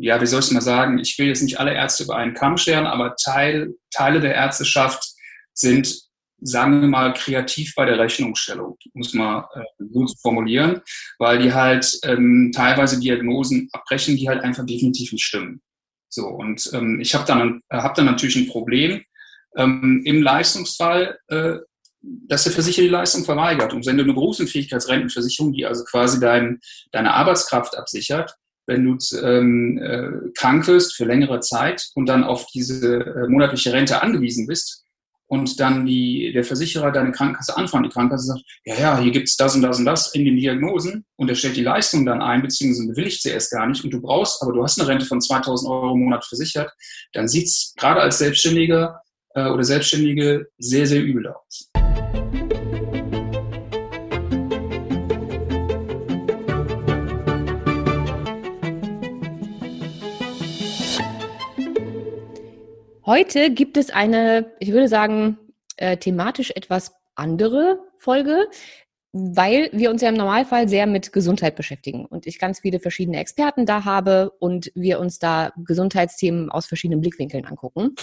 ja, wie soll ich mal sagen, ich will jetzt nicht alle Ärzte über einen Kamm scheren, aber Teil, Teile der Ärzteschaft sind, sagen wir mal, kreativ bei der Rechnungsstellung, muss man äh, so formulieren, weil die halt ähm, teilweise Diagnosen abbrechen, die halt einfach definitiv nicht stimmen. So, und ähm, ich habe dann, hab dann natürlich ein Problem ähm, im Leistungsfall, äh, dass der Versicherer die Leistung verweigert. Und wenn du eine Berufsunfähigkeitsrentenversicherung, die also quasi dein, deine Arbeitskraft absichert, wenn du ähm, äh, krank wirst für längere Zeit und dann auf diese äh, monatliche Rente angewiesen bist und dann die, der Versicherer deine Krankenkasse anfragt, die Krankenkasse sagt, ja, ja, hier gibt's das und das und das in den Diagnosen und er stellt die Leistung dann ein, beziehungsweise bewilligt sie erst gar nicht und du brauchst, aber du hast eine Rente von 2000 Euro im Monat versichert, dann sieht's gerade als Selbstständiger äh, oder Selbstständige sehr, sehr übel aus. Heute gibt es eine, ich würde sagen, äh, thematisch etwas andere Folge, weil wir uns ja im Normalfall sehr mit Gesundheit beschäftigen und ich ganz viele verschiedene Experten da habe und wir uns da Gesundheitsthemen aus verschiedenen Blickwinkeln angucken.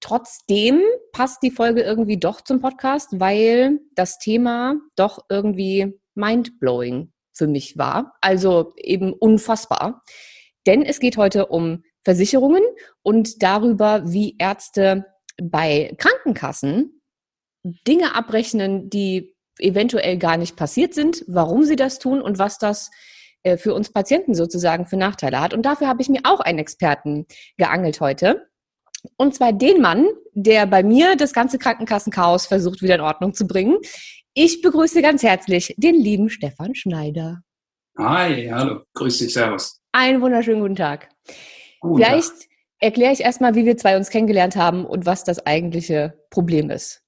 Trotzdem passt die Folge irgendwie doch zum Podcast, weil das Thema doch irgendwie mindblowing für mich war. Also eben unfassbar. Denn es geht heute um Versicherungen und darüber, wie Ärzte bei Krankenkassen Dinge abrechnen, die eventuell gar nicht passiert sind, warum sie das tun und was das äh, für uns Patienten sozusagen für Nachteile hat. Und dafür habe ich mir auch einen Experten geangelt heute. Und zwar den Mann, der bei mir das ganze Krankenkassenchaos versucht wieder in Ordnung zu bringen. Ich begrüße ganz herzlich den lieben Stefan Schneider. Hi, hallo, grüß dich, servus. Einen wunderschönen guten Tag. Guten Vielleicht Tag. erkläre ich erstmal, wie wir zwei uns kennengelernt haben und was das eigentliche Problem ist.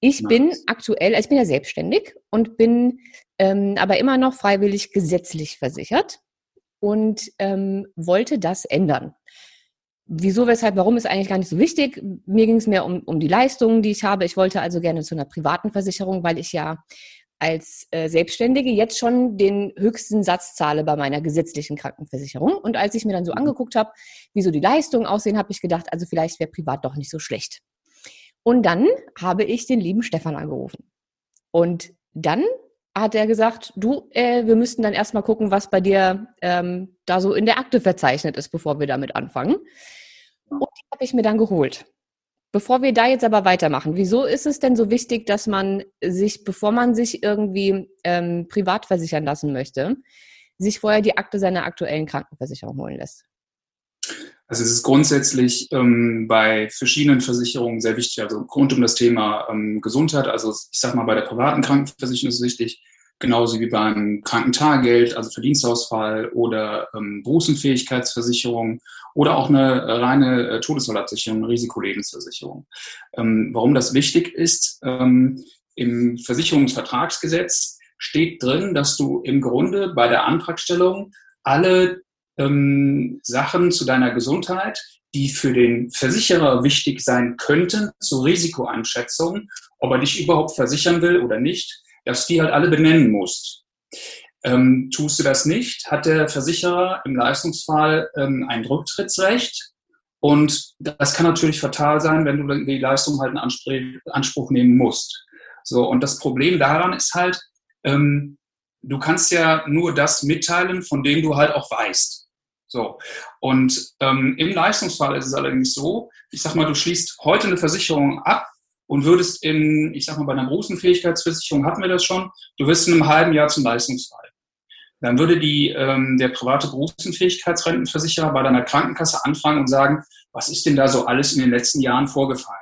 Ich nice. bin aktuell, also ich bin ja selbstständig und bin ähm, aber immer noch freiwillig gesetzlich versichert und ähm, wollte das ändern. Wieso, weshalb, warum ist eigentlich gar nicht so wichtig. Mir ging es mehr um, um die Leistungen, die ich habe. Ich wollte also gerne zu einer privaten Versicherung, weil ich ja als äh, Selbstständige jetzt schon den höchsten Satz zahle bei meiner gesetzlichen Krankenversicherung. Und als ich mir dann so mhm. angeguckt habe, wie so die Leistungen aussehen, habe ich gedacht, also vielleicht wäre privat doch nicht so schlecht. Und dann habe ich den lieben Stefan angerufen. Und dann hat er gesagt, du, äh, wir müssten dann erstmal gucken, was bei dir ähm, da so in der Akte verzeichnet ist, bevor wir damit anfangen. Und die habe ich mir dann geholt. Bevor wir da jetzt aber weitermachen, wieso ist es denn so wichtig, dass man sich, bevor man sich irgendwie ähm, privat versichern lassen möchte, sich vorher die Akte seiner aktuellen Krankenversicherung holen lässt? Also es ist grundsätzlich ähm, bei verschiedenen Versicherungen sehr wichtig, also rund um das Thema ähm, Gesundheit, also ich sage mal bei der privaten Krankenversicherung ist es wichtig, genauso wie beim Krankentagegeld, also Verdienstausfall oder ähm, Berufsunfähigkeitsversicherung oder auch eine reine äh, Todesfallabsicherung, eine Risikolebensversicherung. Ähm, warum das wichtig ist, ähm, im Versicherungsvertragsgesetz steht drin, dass du im Grunde bei der Antragstellung alle ähm, Sachen zu deiner Gesundheit, die für den Versicherer wichtig sein könnten, zur Risikoeinschätzung, ob er dich überhaupt versichern will oder nicht, dass die halt alle benennen musst. Ähm, tust du das nicht, hat der Versicherer im Leistungsfall ähm, ein Rücktrittsrecht. Und das kann natürlich fatal sein, wenn du die Leistung halt in Anspruch, Anspruch nehmen musst. So, und das Problem daran ist halt, ähm, du kannst ja nur das mitteilen, von dem du halt auch weißt. So. Und ähm, im Leistungsfall ist es allerdings so, ich sag mal, du schließt heute eine Versicherung ab und würdest in, ich sag mal, bei einer großen Fähigkeitsversicherung hatten wir das schon, du wirst in einem halben Jahr zum Leistungsfall. Dann würde die, ähm, der private Berufsunfähigkeitsrentenversicherer bei deiner Krankenkasse anfangen und sagen, was ist denn da so alles in den letzten Jahren vorgefallen?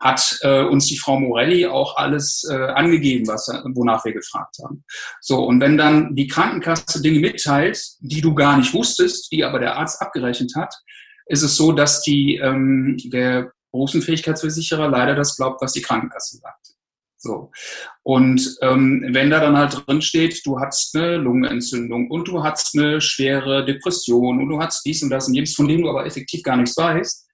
Hat äh, uns die Frau Morelli auch alles äh, angegeben, was, wonach wir gefragt haben. So, und wenn dann die Krankenkasse Dinge mitteilt, die du gar nicht wusstest, die aber der Arzt abgerechnet hat, ist es so, dass die, ähm, der Berufsunfähigkeitsversicherer leider das glaubt, was die Krankenkasse sagt. So. Und ähm, wenn da dann halt drin steht, du hast eine Lungenentzündung und du hast eine schwere Depression und du hast dies und das und jenes, von dem du aber effektiv gar nichts weißt,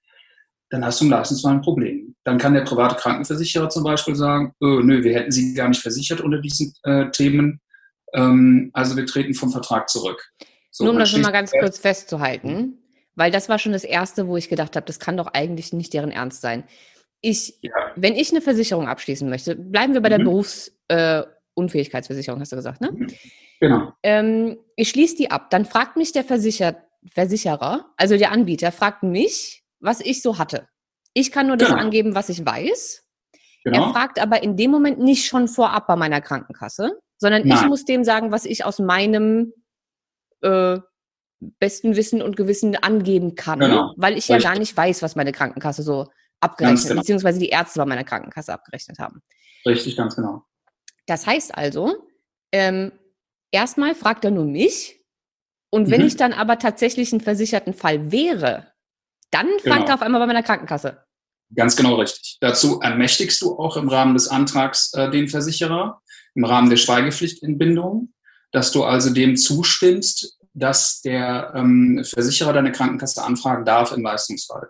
dann hast du im Leistungsfall ein Problem. Dann kann der private Krankenversicherer zum Beispiel sagen, öh, nö, wir hätten sie gar nicht versichert unter diesen äh, Themen. Ähm, also wir treten vom Vertrag zurück. So, Nur um das mal ganz kurz festzuhalten. Weil das war schon das Erste, wo ich gedacht habe, das kann doch eigentlich nicht deren Ernst sein. Ich, ja. wenn ich eine Versicherung abschließen möchte, bleiben wir bei der mhm. Berufsunfähigkeitsversicherung, äh, hast du gesagt, ne? Mhm. Genau. Ähm, ich schließe die ab. Dann fragt mich der Versicher Versicherer, also der Anbieter, fragt mich, was ich so hatte. Ich kann nur das genau. angeben, was ich weiß. Genau. Er fragt aber in dem Moment nicht schon vorab bei meiner Krankenkasse, sondern Nein. ich muss dem sagen, was ich aus meinem äh, besten Wissen und Gewissen angeben kann, genau. weil ich Richtig. ja gar nicht weiß, was meine Krankenkasse so abgerechnet, genau. beziehungsweise die Ärzte bei meiner Krankenkasse abgerechnet haben. Richtig, ganz genau. Das heißt also, ähm, erstmal fragt er nur mich und wenn mhm. ich dann aber tatsächlich einen versicherten Fall wäre, dann genau. fragt er auf einmal bei meiner Krankenkasse. Ganz genau richtig. Dazu ermächtigst du auch im Rahmen des Antrags äh, den Versicherer, im Rahmen der Schweigepflichtentbindung, dass du also dem zustimmst, dass der ähm, Versicherer deine Krankenkasse anfragen darf im Leistungsfall.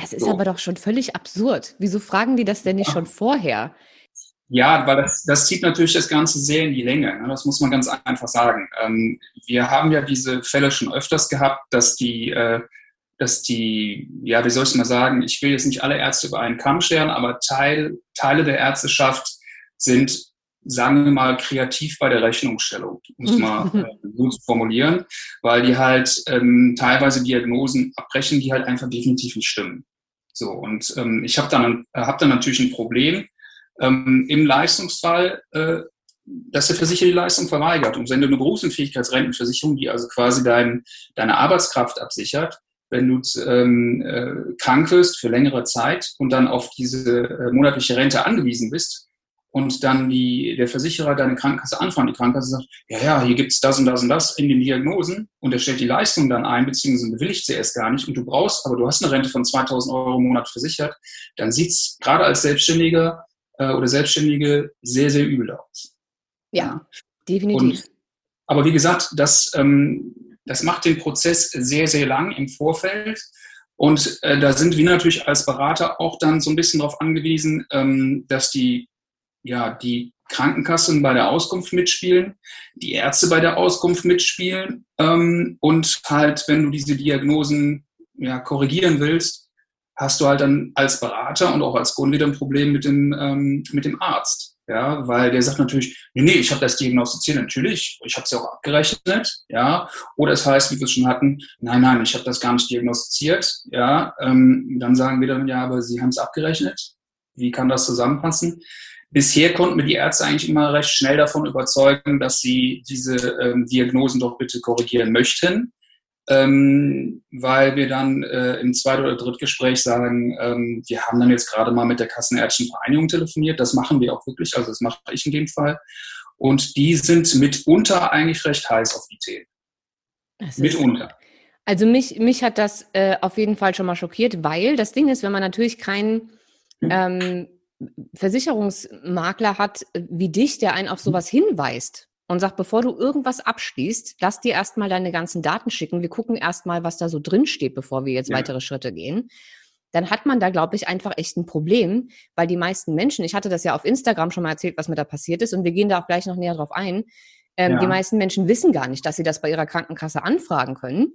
Das ist so. aber doch schon völlig absurd. Wieso fragen die das denn nicht ja. schon vorher? Ja, weil das, das zieht natürlich das Ganze sehr in die Länge. Ne? Das muss man ganz einfach sagen. Ähm, wir haben ja diese Fälle schon öfters gehabt, dass die, äh, dass die, ja, wie soll ich mal sagen, ich will jetzt nicht alle Ärzte über einen Kamm scheren, aber Teil, Teile der Ärzteschaft sind sagen wir mal, kreativ bei der Rechnungsstellung, muss man äh, so zu formulieren, weil die halt ähm, teilweise Diagnosen abbrechen, die halt einfach definitiv nicht stimmen. So, und ähm, ich habe dann, hab dann natürlich ein Problem ähm, im Leistungsfall, äh, dass der Versicherer die Leistung verweigert. Und wenn du eine Berufsunfähigkeitsrentenversicherung, die also quasi dein, deine Arbeitskraft absichert, wenn du ähm, äh, krank wirst für längere Zeit und dann auf diese äh, monatliche Rente angewiesen bist, und dann die, der Versicherer deine Krankenkasse anfragt, die Krankenkasse sagt, ja, ja, hier gibt's das und das und das in den Diagnosen und er stellt die Leistung dann ein, beziehungsweise bewilligt sie erst gar nicht und du brauchst, aber du hast eine Rente von 2000 Euro im Monat versichert, dann sieht's gerade als Selbstständiger äh, oder Selbstständige sehr, sehr übel aus. Ja, definitiv. Und, aber wie gesagt, das, ähm, das macht den Prozess sehr, sehr lang im Vorfeld. Und äh, da sind wir natürlich als Berater auch dann so ein bisschen darauf angewiesen, ähm, dass die ja, die Krankenkassen bei der Auskunft mitspielen, die Ärzte bei der Auskunft mitspielen ähm, und halt, wenn du diese Diagnosen ja, korrigieren willst, hast du halt dann als Berater und auch als Kunde wieder ein Problem mit dem, ähm, mit dem Arzt. Ja, weil der sagt natürlich, nee, nee, ich habe das diagnostiziert, natürlich, ich habe es ja auch abgerechnet, ja. Oder es heißt, wie wir es schon hatten, nein, nein, ich habe das gar nicht diagnostiziert, ja. Ähm, dann sagen wir dann, ja, aber Sie haben es abgerechnet. Wie kann das zusammenpassen? Bisher konnten wir die Ärzte eigentlich immer recht schnell davon überzeugen, dass sie diese ähm, Diagnosen doch bitte korrigieren möchten, ähm, weil wir dann äh, im Zweit- oder Drittgespräch sagen, ähm, wir haben dann jetzt gerade mal mit der Kassenärztlichen Vereinigung telefoniert. Das machen wir auch wirklich, also das mache ich in dem Fall. Und die sind mitunter eigentlich recht heiß auf die Themen. mitunter. Also mich, mich hat das äh, auf jeden Fall schon mal schockiert, weil das Ding ist, wenn man natürlich keinen hm. ähm, Versicherungsmakler hat äh, wie dich, der einen auf mhm. sowas hinweist und sagt, bevor du irgendwas abschließt, lass dir erstmal deine ganzen Daten schicken. Wir gucken erstmal, was da so drin steht, bevor wir jetzt ja. weitere Schritte gehen. Dann hat man da, glaube ich, einfach echt ein Problem, weil die meisten Menschen, ich hatte das ja auf Instagram schon mal erzählt, was mir da passiert ist, und wir gehen da auch gleich noch näher drauf ein. Ähm, ja. Die meisten Menschen wissen gar nicht, dass sie das bei ihrer Krankenkasse anfragen können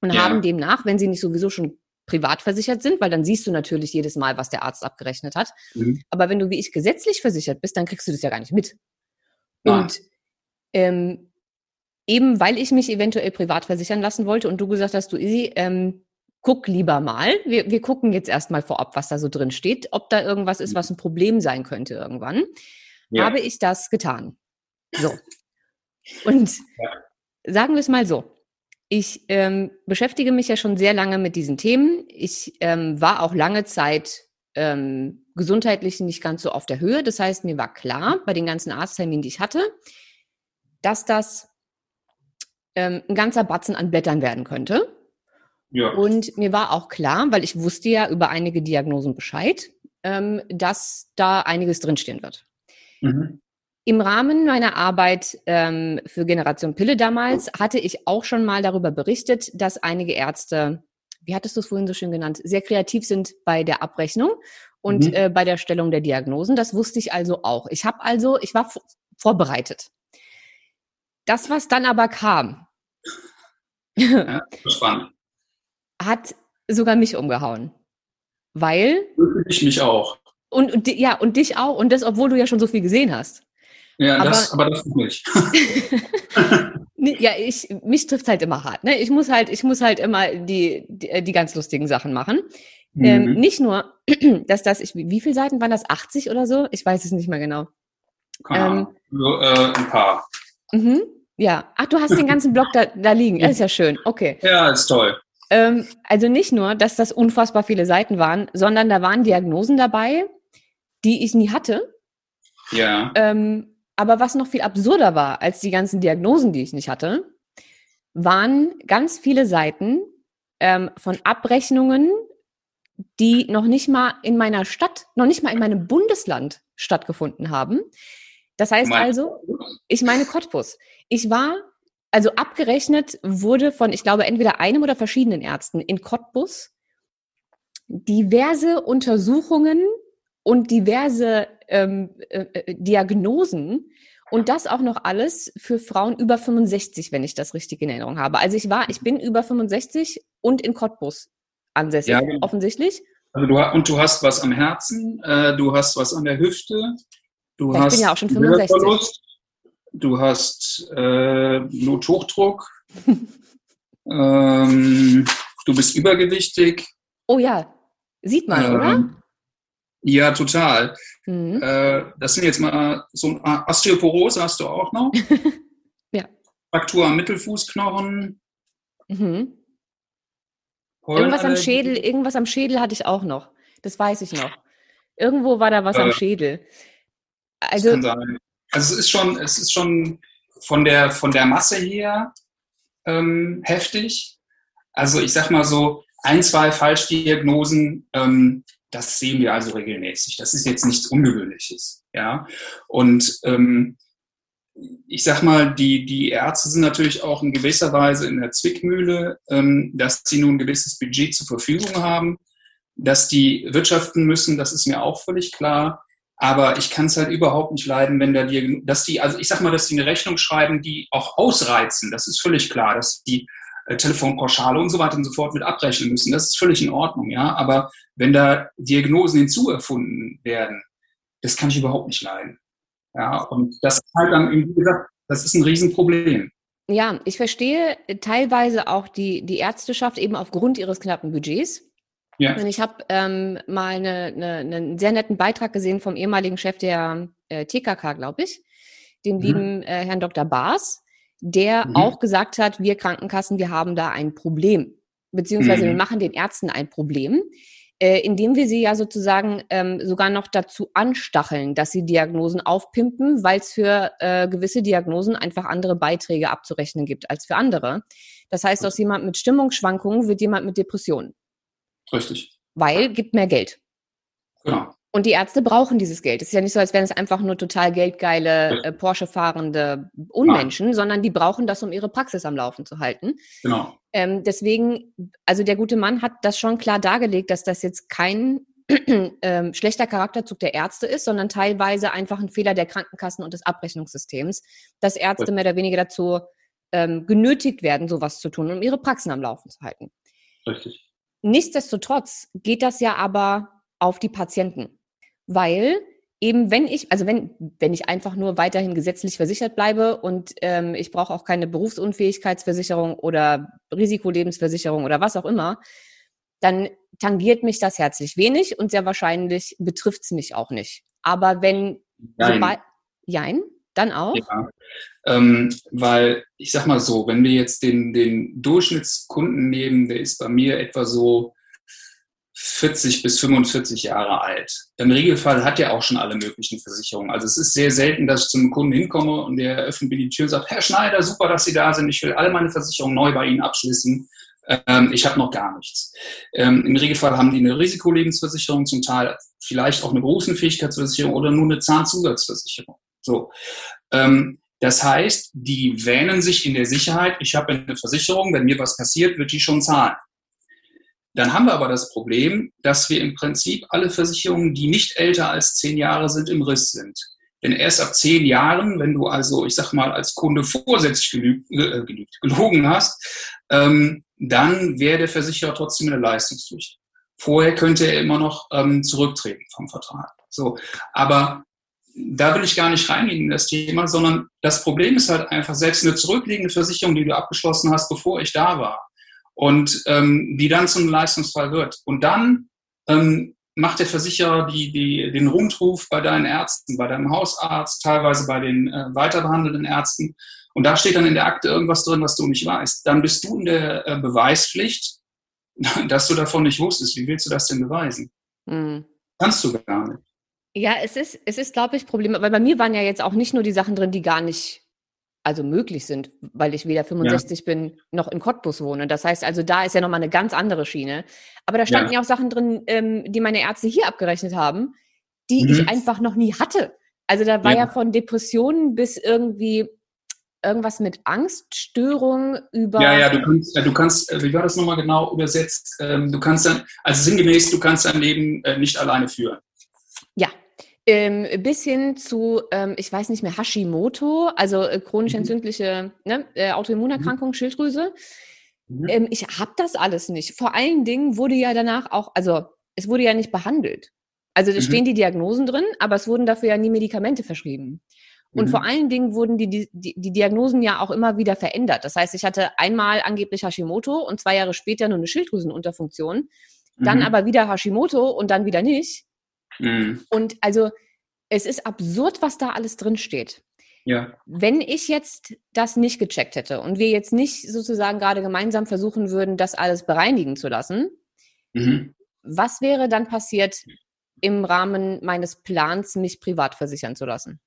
und ja. haben demnach, wenn sie nicht sowieso schon privat versichert sind, weil dann siehst du natürlich jedes Mal, was der Arzt abgerechnet hat. Mhm. Aber wenn du wie ich gesetzlich versichert bist, dann kriegst du das ja gar nicht mit. Ja. Und ähm, eben weil ich mich eventuell privat versichern lassen wollte und du gesagt hast, du Isi, ähm, guck lieber mal. Wir, wir gucken jetzt erstmal vorab, was da so drin steht, ob da irgendwas ist, was ein Problem sein könnte irgendwann. Ja. Habe ich das getan. So. Und ja. sagen wir es mal so. Ich ähm, beschäftige mich ja schon sehr lange mit diesen Themen. Ich ähm, war auch lange Zeit ähm, gesundheitlich nicht ganz so auf der Höhe. Das heißt, mir war klar bei den ganzen Arztterminen, die ich hatte, dass das ähm, ein ganzer Batzen an Blättern werden könnte. Ja. Und mir war auch klar, weil ich wusste ja über einige Diagnosen Bescheid, ähm, dass da einiges drinstehen wird. Mhm. Im Rahmen meiner Arbeit ähm, für Generation Pille damals hatte ich auch schon mal darüber berichtet, dass einige Ärzte, wie hattest du es vorhin so schön genannt, sehr kreativ sind bei der Abrechnung und mhm. äh, bei der Stellung der Diagnosen. Das wusste ich also auch. Ich habe also, ich war vorbereitet. Das, was dann aber kam, ja, spannend. hat sogar mich umgehauen. Weil. Ich mich auch. Und, und, ja, und dich auch. Und das, obwohl du ja schon so viel gesehen hast. Ja, aber das, aber das nicht. ja, ich, mich trifft halt immer hart. Ne? Ich muss halt, ich muss halt immer die, die, die ganz lustigen Sachen machen. Ähm, mhm. Ähm, nicht nur, dass das, ich, wie viele Seiten waren das? 80 oder so? Ich weiß es nicht mehr genau. Ähm, so, äh, ein paar. Mhm. Ja. Ach, du hast den ganzen Block da, da liegen. Das ist ja schön. Okay. Ja, ist toll. Ähm, also nicht nur, dass das unfassbar viele Seiten waren, sondern da waren Diagnosen dabei, die ich nie hatte. Ja. Ähm, aber was noch viel absurder war als die ganzen Diagnosen, die ich nicht hatte, waren ganz viele Seiten ähm, von Abrechnungen, die noch nicht mal in meiner Stadt, noch nicht mal in meinem Bundesland stattgefunden haben. Das heißt also, ich meine Cottbus. Ich war, also abgerechnet wurde von, ich glaube, entweder einem oder verschiedenen Ärzten in Cottbus diverse Untersuchungen und diverse ähm, äh, äh, Diagnosen und das auch noch alles für Frauen über 65, wenn ich das richtig in Erinnerung habe. Also ich war, ich bin über 65 und in Cottbus ansässig, ja, offensichtlich. Also du, und du hast was am Herzen, äh, du hast was an der Hüfte, du ja, hast ich bin ja auch schon 65. du hast äh, Bluthochdruck, ähm, du bist übergewichtig. Oh ja, sieht man, ähm, oder? Ja, total. Mhm. Äh, das sind jetzt mal so Osteoporose hast du auch noch. ja. Fraktur am Mittelfußknochen. Mhm. Irgendwas am Schädel, irgendwas am Schädel hatte ich auch noch. Das weiß ich noch. Irgendwo war da was äh, am Schädel. Also, also es ist schon, es ist schon von der, von der Masse her ähm, heftig. Also ich sag mal so, ein, zwei Falschdiagnosen, ähm, das sehen wir also regelmäßig. Das ist jetzt nichts Ungewöhnliches. Ja. Und ähm, ich sag mal, die, die Ärzte sind natürlich auch in gewisser Weise in der Zwickmühle, ähm, dass sie nun ein gewisses Budget zur Verfügung haben, dass die wirtschaften müssen, das ist mir auch völlig klar. Aber ich kann es halt überhaupt nicht leiden, wenn da die, dass die, also ich sag mal, dass die eine Rechnung schreiben, die auch ausreizen. Das ist völlig klar, dass die Telefonpauschale und so weiter und so fort mit abrechnen müssen. Das ist völlig in Ordnung, ja. Aber wenn da Diagnosen hinzuerfunden werden, das kann ich überhaupt nicht leiden. Ja, und das ist halt dann, wie gesagt, das ist ein Riesenproblem. Ja, ich verstehe teilweise auch die, die Ärzteschaft eben aufgrund ihres knappen Budgets. Ja. Und ich habe ähm, mal eine, eine, einen sehr netten Beitrag gesehen vom ehemaligen Chef der äh, TKK, glaube ich, dem mhm. lieben äh, Herrn Dr. Baas, der mhm. auch gesagt hat, wir Krankenkassen, wir haben da ein Problem. Beziehungsweise mhm. wir machen den Ärzten ein Problem äh, indem wir sie ja sozusagen ähm, sogar noch dazu anstacheln, dass sie Diagnosen aufpimpen, weil es für äh, gewisse Diagnosen einfach andere Beiträge abzurechnen gibt als für andere. Das heißt, aus jemand mit Stimmungsschwankungen wird jemand mit Depressionen. Richtig. Weil gibt mehr Geld. Genau. Und die Ärzte brauchen dieses Geld. Es ist ja nicht so, als wären es einfach nur total geldgeile äh, Porsche-fahrende Unmenschen, Nein. sondern die brauchen das, um ihre Praxis am Laufen zu halten. Genau. Ähm, deswegen, also der gute Mann hat das schon klar dargelegt, dass das jetzt kein ähm, schlechter Charakterzug der Ärzte ist, sondern teilweise einfach ein Fehler der Krankenkassen und des Abrechnungssystems, dass Ärzte ja. mehr oder weniger dazu ähm, genötigt werden, sowas zu tun, um ihre Praxen am Laufen zu halten. Richtig. Nichtsdestotrotz geht das ja aber auf die Patienten weil eben wenn ich, also wenn, wenn ich einfach nur weiterhin gesetzlich versichert bleibe und ähm, ich brauche auch keine Berufsunfähigkeitsversicherung oder Risikolebensversicherung oder was auch immer, dann tangiert mich das herzlich wenig und sehr wahrscheinlich betrifft es mich auch nicht. Aber wenn Jein. Sobald, Jein, dann auch? Ja, ähm, weil ich sag mal so, wenn wir jetzt den, den Durchschnittskunden nehmen, der ist bei mir etwa so 40 bis 45 Jahre alt. Im Regelfall hat er auch schon alle möglichen Versicherungen. Also es ist sehr selten, dass ich zum Kunden hinkomme und der öffnet mir die Tür und sagt, Herr Schneider, super, dass Sie da sind. Ich will alle meine Versicherungen neu bei Ihnen abschließen. Ähm, ich habe noch gar nichts. Ähm, Im Regelfall haben die eine Risikolebensversicherung, zum Teil vielleicht auch eine Berufsunfähigkeitsversicherung oder nur eine Zahnzusatzversicherung. So. Ähm, das heißt, die wähnen sich in der Sicherheit, ich habe eine Versicherung, wenn mir was passiert, wird die schon zahlen. Dann haben wir aber das Problem, dass wir im Prinzip alle Versicherungen, die nicht älter als zehn Jahre sind, im Riss sind. Denn erst ab zehn Jahren, wenn du also, ich sag mal, als Kunde vorsätzlich gelügt, äh, gelügt, gelogen hast, ähm, dann wäre der Versicherer trotzdem in der Leistungspflicht. Vorher könnte er immer noch ähm, zurücktreten vom Vertrag. So, aber da will ich gar nicht reingehen in das Thema, sondern das Problem ist halt einfach selbst eine zurückliegende Versicherung, die du abgeschlossen hast, bevor ich da war und ähm, die dann zum Leistungsfall wird. Und dann ähm, macht der Versicherer die, die, den Rundruf bei deinen Ärzten, bei deinem Hausarzt, teilweise bei den äh, weiterbehandelnden Ärzten. Und da steht dann in der Akte irgendwas drin, was du nicht weißt. Dann bist du in der äh, Beweispflicht, dass du davon nicht wusstest. Wie willst du das denn beweisen? Mhm. Kannst du gar nicht. Ja, es ist, es ist, glaube ich, Problem, weil bei mir waren ja jetzt auch nicht nur die Sachen drin, die gar nicht also möglich sind, weil ich weder 65 ja. bin noch in Cottbus wohne. Das heißt also, da ist ja nochmal eine ganz andere Schiene. Aber da standen ja, ja auch Sachen drin, ähm, die meine Ärzte hier abgerechnet haben, die mhm. ich einfach noch nie hatte. Also da war ja, ja von Depressionen bis irgendwie irgendwas mit Angststörung über. Ja, ja, du kannst, du kannst äh, wie war das nochmal genau übersetzt? Ähm, du kannst dann, also sinngemäß, du kannst dein Leben äh, nicht alleine führen. Ja, ähm, bis hin zu, ähm, ich weiß nicht mehr, Hashimoto, also äh, chronisch mhm. entzündliche ne, äh, Autoimmunerkrankung, mhm. Schilddrüse. Mhm. Ähm, ich habe das alles nicht. Vor allen Dingen wurde ja danach auch, also es wurde ja nicht behandelt. Also da stehen die Diagnosen drin, aber es wurden dafür ja nie Medikamente verschrieben. Und mhm. vor allen Dingen wurden die, die, die Diagnosen ja auch immer wieder verändert. Das heißt, ich hatte einmal angeblich Hashimoto und zwei Jahre später nur eine Schilddrüsenunterfunktion, dann mhm. aber wieder Hashimoto und dann wieder nicht. Mhm. Und also es ist absurd, was da alles drin steht. Ja. Wenn ich jetzt das nicht gecheckt hätte und wir jetzt nicht sozusagen gerade gemeinsam versuchen würden, das alles bereinigen zu lassen, mhm. was wäre dann passiert im Rahmen meines Plans, mich privat versichern zu lassen?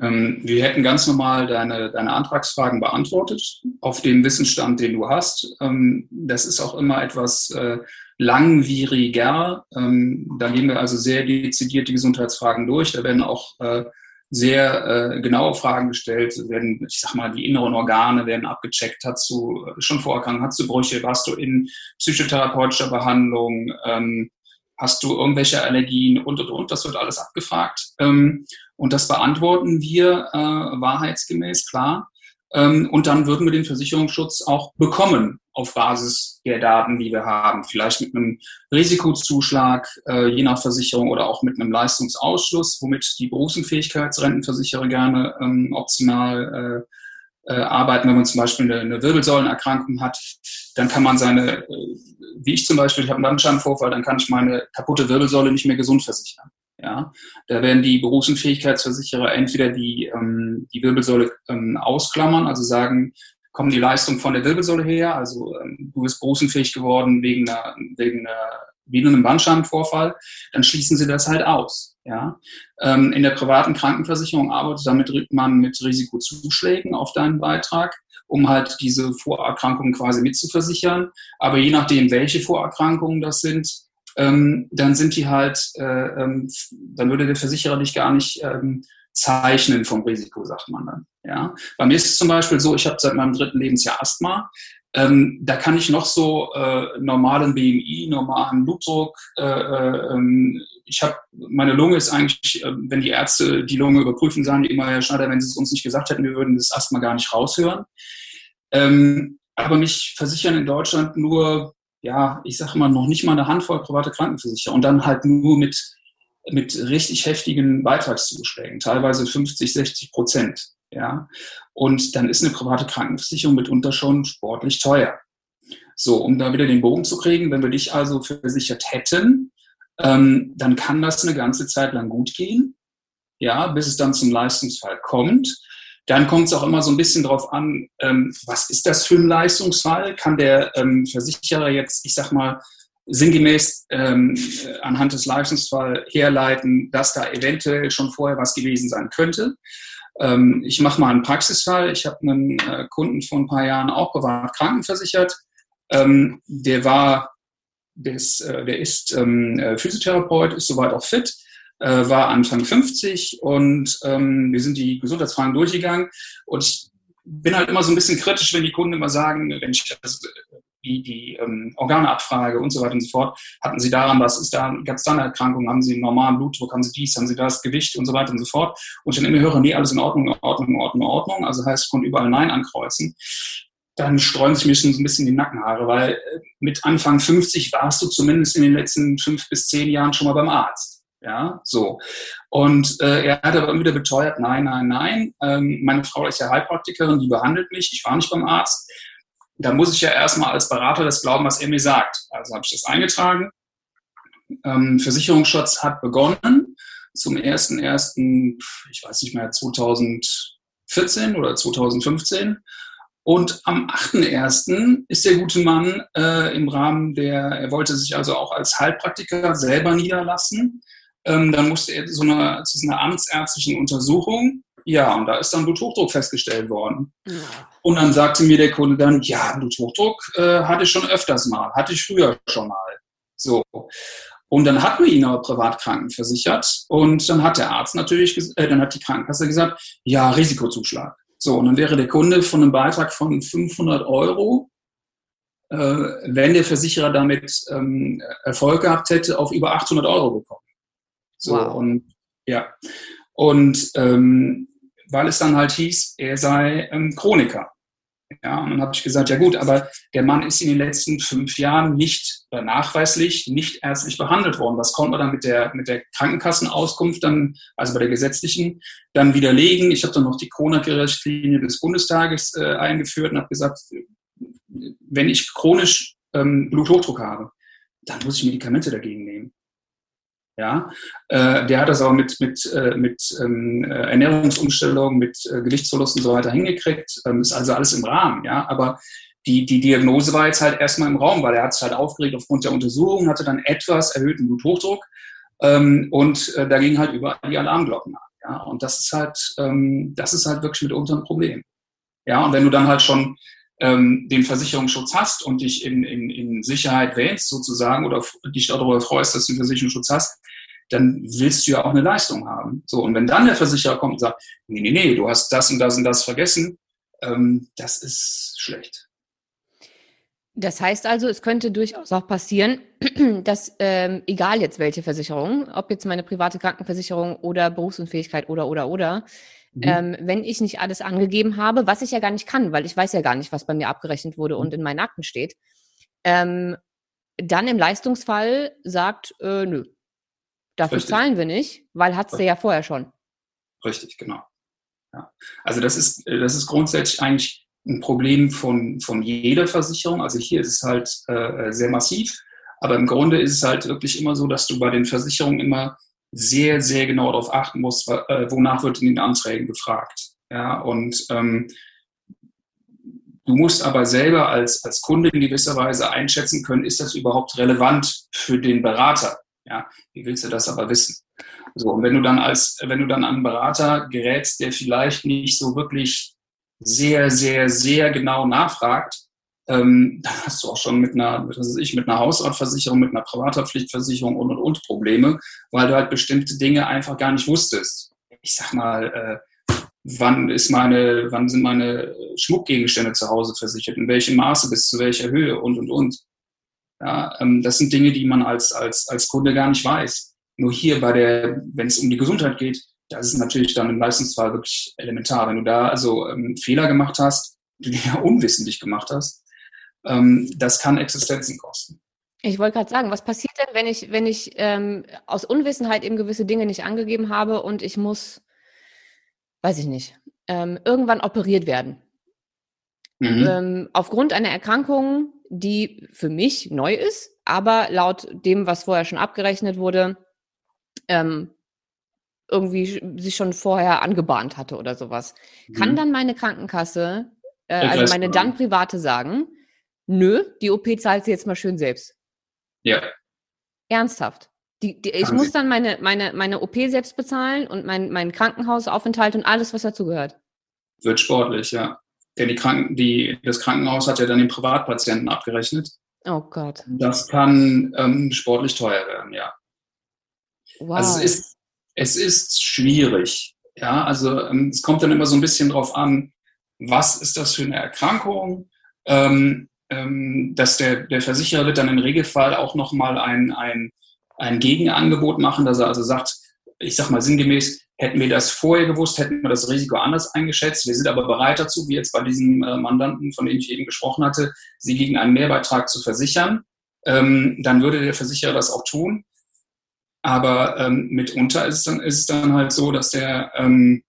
Ähm, wir hätten ganz normal deine, deine Antragsfragen beantwortet, auf dem Wissensstand, den du hast. Ähm, das ist auch immer etwas äh, langwieriger. Ähm, da gehen wir also sehr dezidiert die Gesundheitsfragen durch. Da werden auch äh, sehr äh, genaue Fragen gestellt, werden, ich sag mal, die inneren Organe werden abgecheckt, hast du schon Vorerkrankungen, hast du Brüche, warst du in psychotherapeutischer Behandlung, ähm, hast du irgendwelche Allergien und und und, das wird alles abgefragt. Ähm, und das beantworten wir äh, wahrheitsgemäß, klar. Ähm, und dann würden wir den Versicherungsschutz auch bekommen auf Basis der Daten, die wir haben. Vielleicht mit einem Risikozuschlag, äh, je nach Versicherung oder auch mit einem Leistungsausschluss, womit die Berufsunfähigkeitsrentenversicherer gerne ähm, optional äh, äh, arbeiten. Wenn man zum Beispiel eine, Wirbelsäulenerkrankung hat, dann kann man seine, wie ich zum Beispiel, ich habe einen Bandscheibenvorfall, dann kann ich meine kaputte Wirbelsäule nicht mehr gesund versichern. Ja, da werden die Berufsunfähigkeitsversicherer entweder die, ähm, die Wirbelsäule ähm, ausklammern, also sagen, kommen die Leistungen von der Wirbelsäule her, also ähm, du bist berufsunfähig geworden wegen einer, wegen einer wie einem Bandscheibenvorfall, dann schließen sie das halt aus. Ja? Ähm, in der privaten Krankenversicherung arbeitet damit man mit Risikozuschlägen auf deinen Beitrag, um halt diese Vorerkrankungen quasi mitzuversichern. Aber je nachdem, welche Vorerkrankungen das sind, ähm, dann sind die halt, äh, ähm, dann würde der Versicherer dich gar nicht ähm, zeichnen vom Risiko, sagt man dann. Ja? Bei mir ist es zum Beispiel so, ich habe seit meinem dritten Lebensjahr Asthma. Ähm, da kann ich noch so äh, normalen BMI, normalen Blutdruck. Äh, äh, ähm, ich habe meine Lunge ist eigentlich, äh, wenn die Ärzte die Lunge überprüfen, sagen die immer, Herr Schneider, wenn Sie es uns nicht gesagt hätten, wir würden das Asthma gar nicht raushören. Ähm, aber mich versichern in Deutschland nur ja, ich sage immer, noch nicht mal eine Handvoll private Krankenversicherer und dann halt nur mit, mit richtig heftigen Beitragszuschlägen, teilweise 50, 60 Prozent. Ja, und dann ist eine private Krankenversicherung mitunter schon sportlich teuer. So, um da wieder den Bogen zu kriegen, wenn wir dich also versichert hätten, ähm, dann kann das eine ganze Zeit lang gut gehen, ja, bis es dann zum Leistungsfall kommt. Dann kommt es auch immer so ein bisschen darauf an, ähm, was ist das für ein Leistungsfall? Kann der ähm, Versicherer jetzt, ich sag mal, sinngemäß ähm, anhand des Leistungsfalls herleiten, dass da eventuell schon vorher was gewesen sein könnte? Ähm, ich mache mal einen Praxisfall. Ich habe einen äh, Kunden vor ein paar Jahren auch privat krankenversichert. Ähm, der war, des, äh, der ist ähm, äh, Physiotherapeut, ist soweit auch fit äh, war Anfang 50 und ähm, wir sind die Gesundheitsfragen durchgegangen und ich bin halt immer so ein bisschen kritisch, wenn die Kunden immer sagen, wenn ich das, die, die ähm, Organe abfrage und so weiter und so fort, hatten sie daran, was ist da, gab es da eine Erkrankung, haben sie einen normalen Blutdruck, haben sie dies, haben sie das, Gewicht und so weiter und so fort. Und ich dann immer höre, nee, alles in Ordnung, Ordnung, Ordnung, Ordnung. Also heißt, ich konnte überall Nein ankreuzen. dann sträuben sich mir schon so ein bisschen die Nackenhaare, weil äh, mit Anfang 50 warst du zumindest in den letzten fünf bis zehn Jahren schon mal beim Arzt. Ja, so. Und äh, er hat aber immer wieder beteuert, nein, nein, nein. Ähm, meine Frau ist ja Heilpraktikerin, die behandelt mich, ich war nicht beim Arzt. Da muss ich ja erstmal als Berater das glauben, was er mir sagt. Also habe ich das eingetragen. Ähm, Versicherungsschutz hat begonnen zum 1.1., ich weiß nicht mehr, 2014 oder 2015. Und am 8.1. ist der gute Mann äh, im Rahmen der, er wollte sich also auch als Heilpraktiker selber niederlassen. Ähm, dann musste er zu einer, zu einer amtsärztlichen Untersuchung. Ja, und da ist dann Bluthochdruck festgestellt worden. Ja. Und dann sagte mir der Kunde dann, ja, Bluthochdruck äh, hatte ich schon öfters mal, hatte ich früher schon mal. So. Und dann hat man ihn aber privat krankenversichert und dann hat der Arzt natürlich, äh, dann hat die Krankenkasse gesagt, ja, Risikozuschlag. So, und dann wäre der Kunde von einem Beitrag von 500 Euro, äh, wenn der Versicherer damit ähm, Erfolg gehabt hätte, auf über 800 Euro gekommen. So, wow. und ja. Und ähm, weil es dann halt hieß, er sei ähm, Chroniker. Ja, und dann habe ich gesagt, ja gut, aber der Mann ist in den letzten fünf Jahren nicht äh, nachweislich, nicht ärztlich behandelt worden. Was konnte man dann mit der, mit der Krankenkassenauskunft dann, also bei der gesetzlichen, dann widerlegen? Ich habe dann noch die Corona-Richtlinie des Bundestages äh, eingeführt und habe gesagt, wenn ich chronisch ähm, Bluthochdruck habe, dann muss ich Medikamente dagegen nehmen. Ja, äh, der hat das aber mit, mit, äh, mit ähm, äh, Ernährungsumstellung, mit äh, Gewichtsverlust und so weiter hingekriegt. Ähm, ist also alles im Rahmen, ja. Aber die, die Diagnose war jetzt halt erstmal im Raum, weil er hat sich halt aufgeregt aufgrund der Untersuchung, hatte dann etwas erhöhten Bluthochdruck ähm, und äh, da gingen halt überall die Alarmglocken an. Ja, und das ist halt, ähm, das ist halt wirklich mitunter ein Problem. Ja, und wenn du dann halt schon ähm, den Versicherungsschutz hast und dich in, in, in Sicherheit wähnst sozusagen oder dich darüber freust, dass du den Versicherungsschutz hast, dann willst du ja auch eine Leistung haben. So, und wenn dann der Versicherer kommt und sagt, nee, nee, nee, du hast das und das und das vergessen, ähm, das ist schlecht. Das heißt also, es könnte durchaus auch passieren, dass ähm, egal jetzt welche Versicherung, ob jetzt meine private Krankenversicherung oder Berufsunfähigkeit oder oder oder, Mhm. Ähm, wenn ich nicht alles angegeben habe, was ich ja gar nicht kann, weil ich weiß ja gar nicht, was bei mir abgerechnet wurde und mhm. in meinen Akten steht, ähm, dann im Leistungsfall sagt, äh, nö, dafür Richtig. zahlen wir nicht, weil hat es ja vorher schon. Richtig, genau. Ja. Also das ist, das ist grundsätzlich eigentlich ein Problem von, von jeder Versicherung. Also hier ist es halt äh, sehr massiv, aber im Grunde ist es halt wirklich immer so, dass du bei den Versicherungen immer sehr, sehr genau darauf achten muss, äh, wonach wird in den Anträgen gefragt. Ja, und ähm, du musst aber selber als, als Kunde in gewisser Weise einschätzen können, ist das überhaupt relevant für den Berater? Ja, wie willst du das aber wissen? So, und wenn du dann als, wenn du dann an einen Berater gerätst, der vielleicht nicht so wirklich sehr, sehr, sehr genau nachfragt, ähm, dann hast du auch schon mit einer, was weiß ich, mit einer Hausratversicherung, mit einer Privathaftpflichtversicherung und und und Probleme, weil du halt bestimmte Dinge einfach gar nicht wusstest. Ich sag mal, äh, wann ist meine, wann sind meine Schmuckgegenstände zu Hause versichert, in welchem Maße bis zu welcher Höhe und und und. Ja, ähm, das sind Dinge, die man als, als, als Kunde gar nicht weiß. Nur hier bei der, wenn es um die Gesundheit geht, das ist natürlich dann im Leistungsfall wirklich elementar. Wenn du da also ähm, Fehler gemacht hast, die du ja unwissentlich gemacht hast, ähm, das kann Existenzen kosten. Ich wollte gerade sagen, was passiert denn, wenn ich, wenn ich ähm, aus Unwissenheit eben gewisse Dinge nicht angegeben habe und ich muss, weiß ich nicht, ähm, irgendwann operiert werden? Mhm. Ähm, aufgrund einer Erkrankung, die für mich neu ist, aber laut dem, was vorher schon abgerechnet wurde, ähm, irgendwie sich schon vorher angebahnt hatte oder sowas. Mhm. Kann dann meine Krankenkasse, äh, also meine dann private sagen, nö, die OP zahlt sie jetzt mal schön selbst. Ja. Ernsthaft. Die, die, ich muss dann meine, meine, meine OP selbst bezahlen und mein, mein Krankenhausaufenthalt und alles, was dazugehört. Wird sportlich, ja. Denn die Kranken, die, das Krankenhaus hat ja dann den Privatpatienten abgerechnet. Oh Gott. Das kann ähm, sportlich teuer werden, ja. Wow. Also es ist, es ist schwierig. Ja, also ähm, es kommt dann immer so ein bisschen drauf an, was ist das für eine Erkrankung? Ähm, dass der, der Versicherer wird dann im Regelfall auch nochmal ein, ein, ein Gegenangebot machen, dass er also sagt, ich sag mal sinngemäß, hätten wir das vorher gewusst, hätten wir das Risiko anders eingeschätzt. Wir sind aber bereit dazu, wie jetzt bei diesem äh, Mandanten, von dem ich eben gesprochen hatte, sie gegen einen Mehrbeitrag zu versichern. Ähm, dann würde der Versicherer das auch tun. Aber ähm, mitunter ist es, dann, ist es dann halt so, dass der, ähm,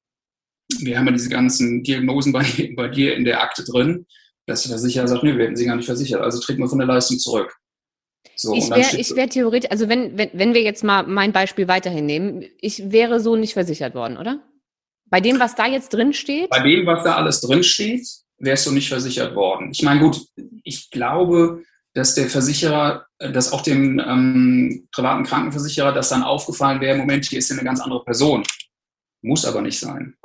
wir haben ja diese ganzen Diagnosen bei, bei dir in der Akte drin, dass der Versicherer sagt, nee, wir hätten sie gar nicht versichert, also treten wir von der Leistung zurück. So, ich wäre wär theoretisch, also wenn, wenn, wenn wir jetzt mal mein Beispiel weiterhin nehmen, ich wäre so nicht versichert worden, oder? Bei dem, was da jetzt drin steht? Bei dem, was da alles drin steht, wärst du nicht versichert worden. Ich meine, gut, ich glaube, dass der Versicherer, dass auch dem ähm, privaten Krankenversicherer das dann aufgefallen wäre, Moment, hier ist ja eine ganz andere Person. Muss aber nicht sein.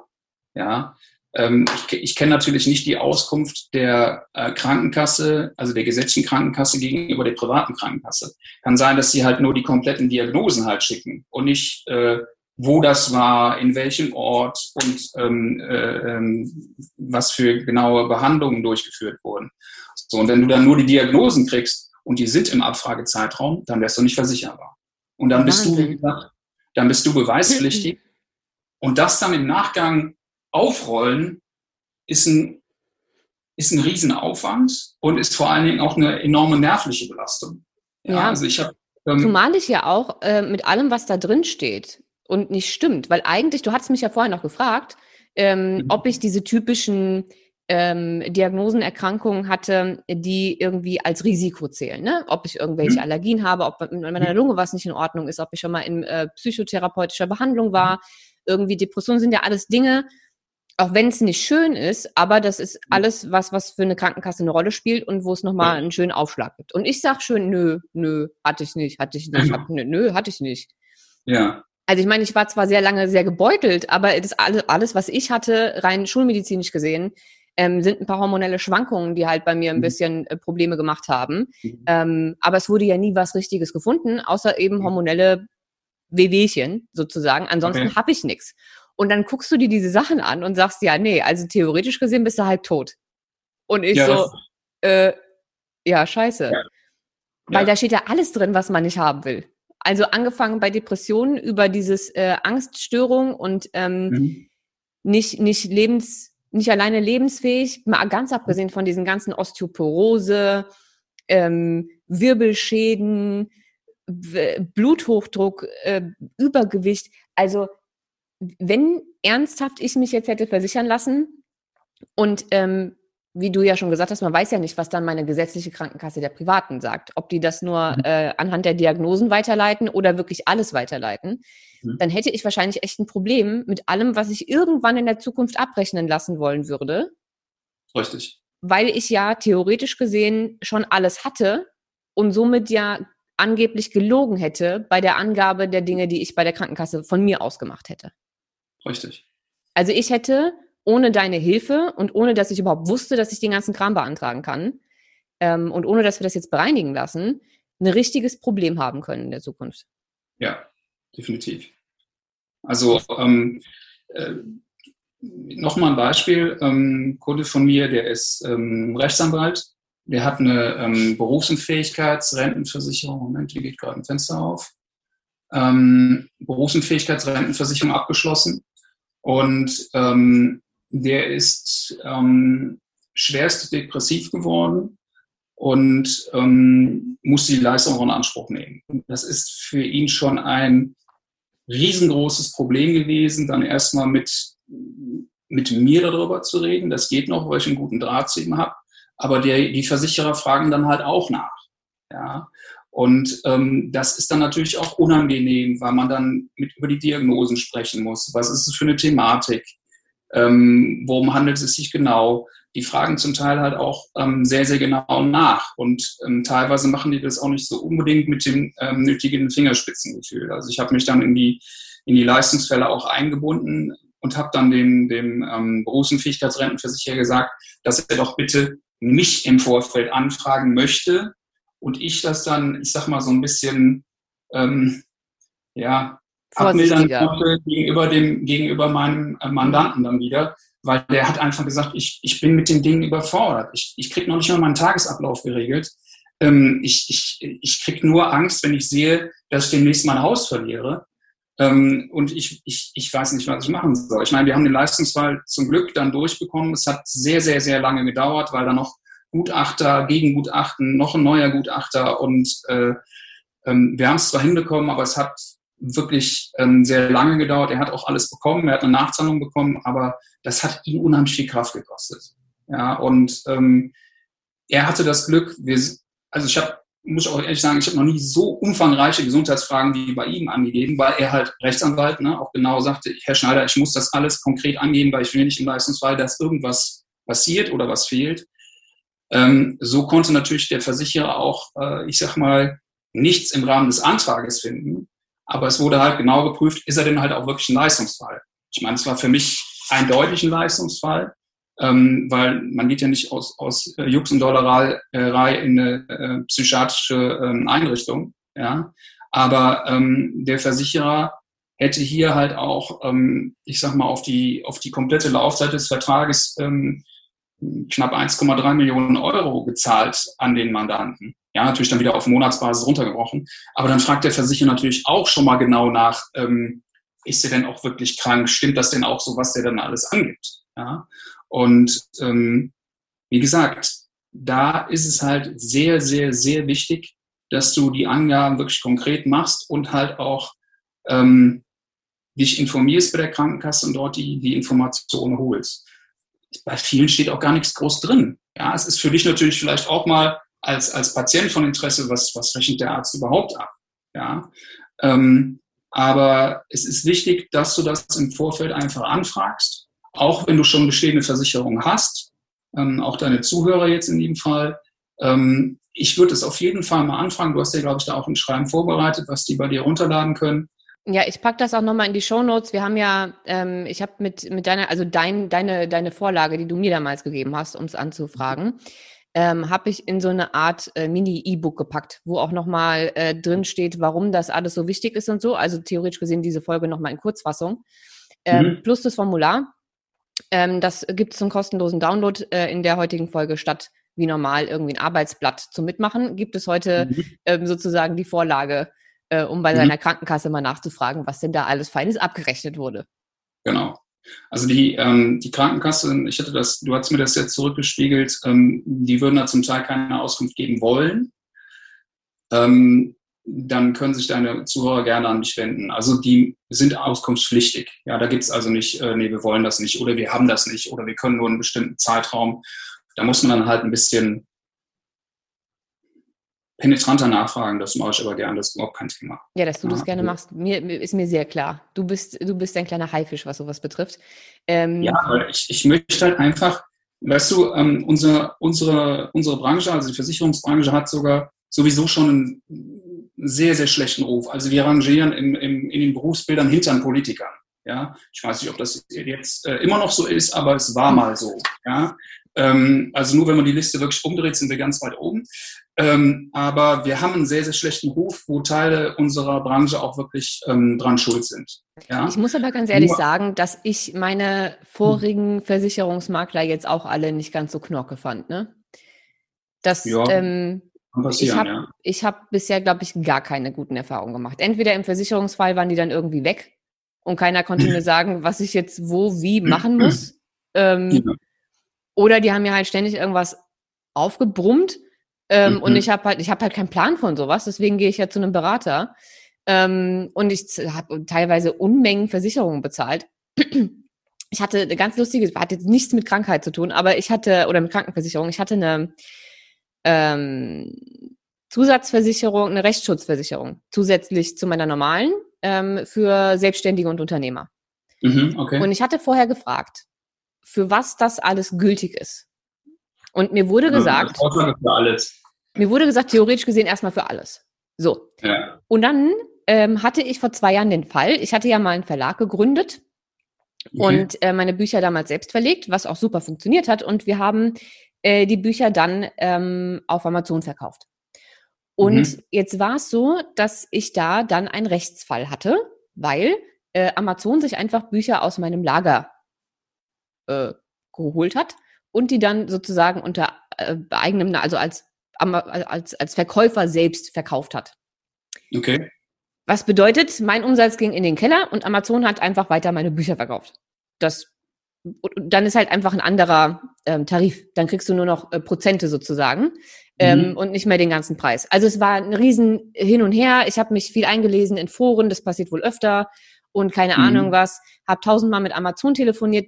Ja, ich, ich kenne natürlich nicht die Auskunft der äh, Krankenkasse, also der gesetzlichen Krankenkasse gegenüber der privaten Krankenkasse. Kann sein, dass sie halt nur die kompletten Diagnosen halt schicken und nicht, äh, wo das war, in welchem Ort und ähm, äh, ähm, was für genaue Behandlungen durchgeführt wurden. So, und wenn du dann nur die Diagnosen kriegst und die sind im Abfragezeitraum, dann wärst du nicht versicherbar. Und dann bist du, wie gesagt, dann bist du beweispflichtig. Und das dann im Nachgang aufrollen, ist ein, ist ein Riesenaufwand und ist vor allen Dingen auch eine enorme nervliche Belastung. Ja, ja also ich habe. Ähm, Zumal ich ja auch äh, mit allem, was da drin steht und nicht stimmt, weil eigentlich, du hattest mich ja vorher noch gefragt, ähm, mhm. ob ich diese typischen ähm, Diagnosen, Erkrankungen hatte, die irgendwie als Risiko zählen. Ne? Ob ich irgendwelche mhm. Allergien habe, ob mit meiner mhm. Lunge was nicht in Ordnung ist, ob ich schon mal in äh, psychotherapeutischer Behandlung war. Mhm. Irgendwie Depressionen sind ja alles Dinge, auch wenn es nicht schön ist, aber das ist alles was, was für eine Krankenkasse eine Rolle spielt und wo es nochmal einen schönen Aufschlag gibt. Und ich sag schön, nö, nö, hatte ich nicht, hatte ich nicht, hab, nö, nö, hatte ich nicht. Ja. Also ich meine, ich war zwar sehr lange sehr gebeutelt, aber das alles, alles was ich hatte, rein schulmedizinisch gesehen, ähm, sind ein paar hormonelle Schwankungen, die halt bei mir ein mhm. bisschen äh, Probleme gemacht haben. Mhm. Ähm, aber es wurde ja nie was Richtiges gefunden, außer eben mhm. hormonelle Wehwehchen sozusagen. Ansonsten okay. habe ich nichts. Und dann guckst du dir diese Sachen an und sagst, ja, nee, also theoretisch gesehen bist du halt tot. Und ich ja, so, äh, ja, scheiße. Ja. Weil da steht ja alles drin, was man nicht haben will. Also angefangen bei Depressionen über dieses äh, Angststörung und ähm, mhm. nicht, nicht lebens, nicht alleine lebensfähig, mal ganz abgesehen von diesen ganzen Osteoporose, ähm, Wirbelschäden, Bluthochdruck, äh, Übergewicht. Also wenn ernsthaft ich mich jetzt hätte versichern lassen und ähm, wie du ja schon gesagt hast, man weiß ja nicht, was dann meine gesetzliche Krankenkasse der Privaten sagt. Ob die das nur mhm. äh, anhand der Diagnosen weiterleiten oder wirklich alles weiterleiten. Mhm. Dann hätte ich wahrscheinlich echt ein Problem mit allem, was ich irgendwann in der Zukunft abrechnen lassen wollen würde. Richtig. Weil ich ja theoretisch gesehen schon alles hatte und somit ja angeblich gelogen hätte bei der Angabe der Dinge, die ich bei der Krankenkasse von mir ausgemacht hätte. Richtig. Also ich hätte ohne deine Hilfe und ohne, dass ich überhaupt wusste, dass ich den ganzen Kram beantragen kann ähm, und ohne, dass wir das jetzt bereinigen lassen, ein richtiges Problem haben können in der Zukunft. Ja, definitiv. Also ähm, äh, nochmal ein Beispiel. Ähm, Kunde von mir, der ist ähm, Rechtsanwalt. Der hat eine ähm, Berufsunfähigkeitsrentenversicherung. Moment, hier geht gerade ein Fenster auf. Ähm, Berufsunfähigkeitsrentenversicherung abgeschlossen und ähm, der ist ähm, schwerst depressiv geworden und ähm, muss die Leistung auch in Anspruch nehmen. Das ist für ihn schon ein riesengroßes Problem gewesen, dann erstmal mit, mit mir darüber zu reden. Das geht noch, weil ich einen guten Draht zu ihm habe. Aber der, die Versicherer fragen dann halt auch nach. Ja? Und ähm, das ist dann natürlich auch unangenehm, weil man dann mit über die Diagnosen sprechen muss. Was ist es für eine Thematik? Ähm, worum handelt es sich genau? Die fragen zum Teil halt auch ähm, sehr, sehr genau nach. Und ähm, teilweise machen die das auch nicht so unbedingt mit dem ähm, nötigen Fingerspitzengefühl. Also ich habe mich dann in die, in die Leistungsfälle auch eingebunden und habe dann dem, dem ähm, Berufsunfähigkeitsrentenversicherer gesagt, dass er doch bitte mich im Vorfeld anfragen möchte, und ich das dann, ich sag mal, so ein bisschen, ähm, ja, abmildern konnte gegenüber dem, gegenüber meinem äh, Mandanten dann wieder, weil der hat einfach gesagt, ich, ich bin mit den Dingen überfordert. Ich, ich kriege noch nicht mal meinen Tagesablauf geregelt. Ähm, ich ich, ich kriege nur Angst, wenn ich sehe, dass ich demnächst mein Haus verliere. Ähm, und ich, ich, ich weiß nicht, was ich machen soll. Ich meine, wir haben den Leistungsfall zum Glück dann durchbekommen. Es hat sehr, sehr, sehr lange gedauert, weil da noch Gutachter, Gegengutachten, noch ein neuer Gutachter und äh, ähm, wir haben es zwar hinbekommen, aber es hat wirklich ähm, sehr lange gedauert. Er hat auch alles bekommen, er hat eine Nachzahlung bekommen, aber das hat ihn unheimlich viel Kraft gekostet. Ja, und ähm, er hatte das Glück, wir, also ich habe, muss ich auch ehrlich sagen, ich habe noch nie so umfangreiche Gesundheitsfragen wie bei ihm angegeben, weil er halt Rechtsanwalt ne, auch genau sagte, Herr Schneider, ich muss das alles konkret angeben, weil ich will nicht im Leistungsfall, dass irgendwas passiert oder was fehlt. Ähm, so konnte natürlich der Versicherer auch, äh, ich sag mal, nichts im Rahmen des Antrages finden. Aber es wurde halt genau geprüft, ist er denn halt auch wirklich ein Leistungsfall? Ich meine, es war für mich eindeutig ein Leistungsfall ähm, weil man geht ja nicht aus, aus äh, Jux und Dollerei äh, in eine äh, psychiatrische ähm, Einrichtung. Ja? Aber ähm, der Versicherer hätte hier halt auch, ähm, ich sag mal, auf die, auf die komplette Laufzeit des Vertrages ähm, knapp 1,3 Millionen Euro gezahlt an den Mandanten. Ja, natürlich dann wieder auf Monatsbasis runtergebrochen. Aber dann fragt der Versicherer natürlich auch schon mal genau nach, ähm, ist er denn auch wirklich krank? Stimmt das denn auch so, was der dann alles angibt? Ja? Und ähm, wie gesagt, da ist es halt sehr, sehr, sehr wichtig, dass du die Angaben wirklich konkret machst und halt auch ähm, dich informierst bei der Krankenkasse und dort die, die Informationen holst. Bei vielen steht auch gar nichts groß drin. Ja, es ist für dich natürlich vielleicht auch mal als, als Patient von Interesse, was, was rechnet der Arzt überhaupt ab. Ja, ähm, aber es ist wichtig, dass du das im Vorfeld einfach anfragst auch wenn du schon bestehende Versicherungen hast, ähm, auch deine Zuhörer jetzt in dem Fall, ähm, ich würde es auf jeden Fall mal anfangen. Du hast ja, glaube ich, da auch ein Schreiben vorbereitet, was die bei dir runterladen können. Ja, ich packe das auch nochmal in die Show Notes. Wir haben ja, ähm, ich habe mit, mit deiner, also dein, deine, deine Vorlage, die du mir damals gegeben hast, um es anzufragen, ähm, habe ich in so eine Art äh, Mini-E-Book gepackt, wo auch nochmal äh, drin steht, warum das alles so wichtig ist und so. Also theoretisch gesehen diese Folge nochmal in Kurzfassung. Ähm, mhm. Plus das Formular. Ähm, das gibt es zum kostenlosen Download äh, in der heutigen Folge statt wie normal irgendwie ein Arbeitsblatt zum Mitmachen. Gibt es heute mhm. ähm, sozusagen die Vorlage, äh, um bei mhm. seiner Krankenkasse mal nachzufragen, was denn da alles Feines abgerechnet wurde. Genau. Also die, ähm, die Krankenkasse, ich hatte das, du hast mir das jetzt zurückgespiegelt, ähm, die würden da zum Teil keine Auskunft geben wollen. Ähm, dann können sich deine Zuhörer gerne an mich wenden. Also die sind auskunftspflichtig. Ja, da gibt es also nicht, äh, nee, wir wollen das nicht oder wir haben das nicht oder wir können nur einen bestimmten Zeitraum. Da muss man dann halt ein bisschen penetranter nachfragen. Das mache ich aber gerne, das ist überhaupt kein Thema. Ja, dass du ja, das gerne machst, mir, ist mir sehr klar. Du bist, du bist ein kleiner Haifisch, was sowas betrifft. Ähm, ja, weil ich, ich möchte halt einfach, weißt du, ähm, unsere, unsere, unsere Branche, also die Versicherungsbranche hat sogar sowieso schon einen sehr, sehr schlechten Ruf. Also wir rangieren im, im, in den Berufsbildern hinter den Politikern. Ja, ich weiß nicht, ob das jetzt äh, immer noch so ist, aber es war mal so. Ja, ähm, also nur wenn man die Liste wirklich umdreht, sind wir ganz weit oben. Ähm, aber wir haben einen sehr, sehr schlechten Ruf, wo Teile unserer Branche auch wirklich ähm, dran schuld sind. Ja? Ich muss aber ganz ehrlich nur, sagen, dass ich meine vorigen. Versicherungsmakler jetzt auch alle nicht ganz so knorke fand. Ne? Das, ja. ähm, ich habe ja. hab bisher, glaube ich, gar keine guten Erfahrungen gemacht. Entweder im Versicherungsfall waren die dann irgendwie weg und keiner konnte mir sagen, was ich jetzt wo, wie machen muss. Ähm. Oder die haben mir halt ständig irgendwas aufgebrummt ähm, mhm. und ich habe halt, ich habe halt keinen Plan von sowas, deswegen gehe ich ja zu einem Berater ähm, und ich habe teilweise Unmengen Versicherungen bezahlt. Ich hatte eine ganz lustige, hat jetzt nichts mit Krankheit zu tun, aber ich hatte, oder mit Krankenversicherung, ich hatte eine ähm, Zusatzversicherung, eine Rechtsschutzversicherung, zusätzlich zu meiner normalen, ähm, für Selbstständige und Unternehmer. Mhm, okay. Und ich hatte vorher gefragt, für was das alles gültig ist. Und mir wurde gesagt, für alles. Mir wurde gesagt, theoretisch gesehen erstmal für alles. So. Ja. Und dann ähm, hatte ich vor zwei Jahren den Fall, ich hatte ja mal einen Verlag gegründet okay. und äh, meine Bücher damals selbst verlegt, was auch super funktioniert hat. Und wir haben äh, die Bücher dann ähm, auf Amazon verkauft. Und mhm. jetzt war es so, dass ich da dann einen Rechtsfall hatte, weil äh, Amazon sich einfach Bücher aus meinem Lager äh, geholt hat und die dann sozusagen unter äh, eigenem, also als, als, als Verkäufer selbst verkauft hat. Okay. Was bedeutet, mein Umsatz ging in den Keller und Amazon hat einfach weiter meine Bücher verkauft. Das dann ist halt einfach ein anderer ähm, Tarif. Dann kriegst du nur noch äh, Prozente sozusagen ähm, mhm. und nicht mehr den ganzen Preis. Also es war ein riesen Hin und Her. Ich habe mich viel eingelesen in Foren, das passiert wohl öfter und keine mhm. Ahnung was. Habe tausendmal mit Amazon telefoniert.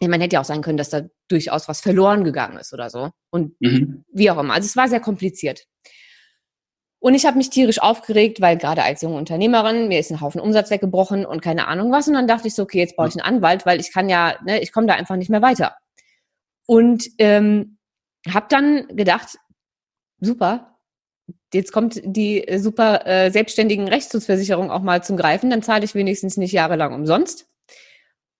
Man hätte ja auch sagen können, dass da durchaus was verloren gegangen ist oder so. Und mhm. wie auch immer. Also es war sehr kompliziert. Und ich habe mich tierisch aufgeregt, weil gerade als junge Unternehmerin, mir ist ein Haufen Umsatz weggebrochen und keine Ahnung was. Und dann dachte ich so, okay, jetzt brauche ich einen Anwalt, weil ich kann ja, ne, ich komme da einfach nicht mehr weiter. Und ähm, habe dann gedacht, super, jetzt kommt die äh, super äh, selbstständigen Rechtsschutzversicherung auch mal zum Greifen, dann zahle ich wenigstens nicht jahrelang umsonst.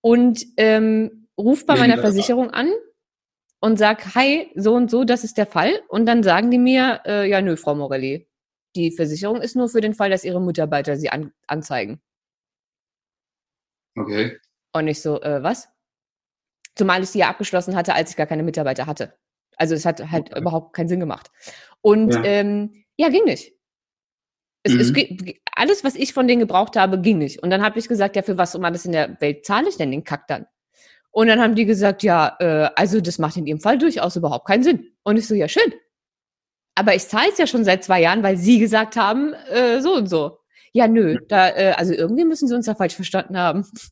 Und ähm, ruf bei meiner Versicherung an und sag, hi, so und so, das ist der Fall. Und dann sagen die mir, äh, ja, nö, Frau Morelli, die Versicherung ist nur für den Fall, dass ihre Mitarbeiter sie an, anzeigen. Okay. Und ich so, äh, was? Zumal ich sie ja abgeschlossen hatte, als ich gar keine Mitarbeiter hatte. Also es hat halt okay. überhaupt keinen Sinn gemacht. Und ja, ähm, ja ging nicht. Es, mhm. es, alles, was ich von denen gebraucht habe, ging nicht. Und dann habe ich gesagt, ja, für was um alles in der Welt zahle ich denn den Kack dann? Und dann haben die gesagt, ja, äh, also das macht in ihrem Fall durchaus überhaupt keinen Sinn. Und ich so, ja, schön aber ich zahle es ja schon seit zwei Jahren, weil Sie gesagt haben, äh, so und so. Ja, nö, da, äh, also irgendwie müssen Sie uns ja falsch verstanden haben.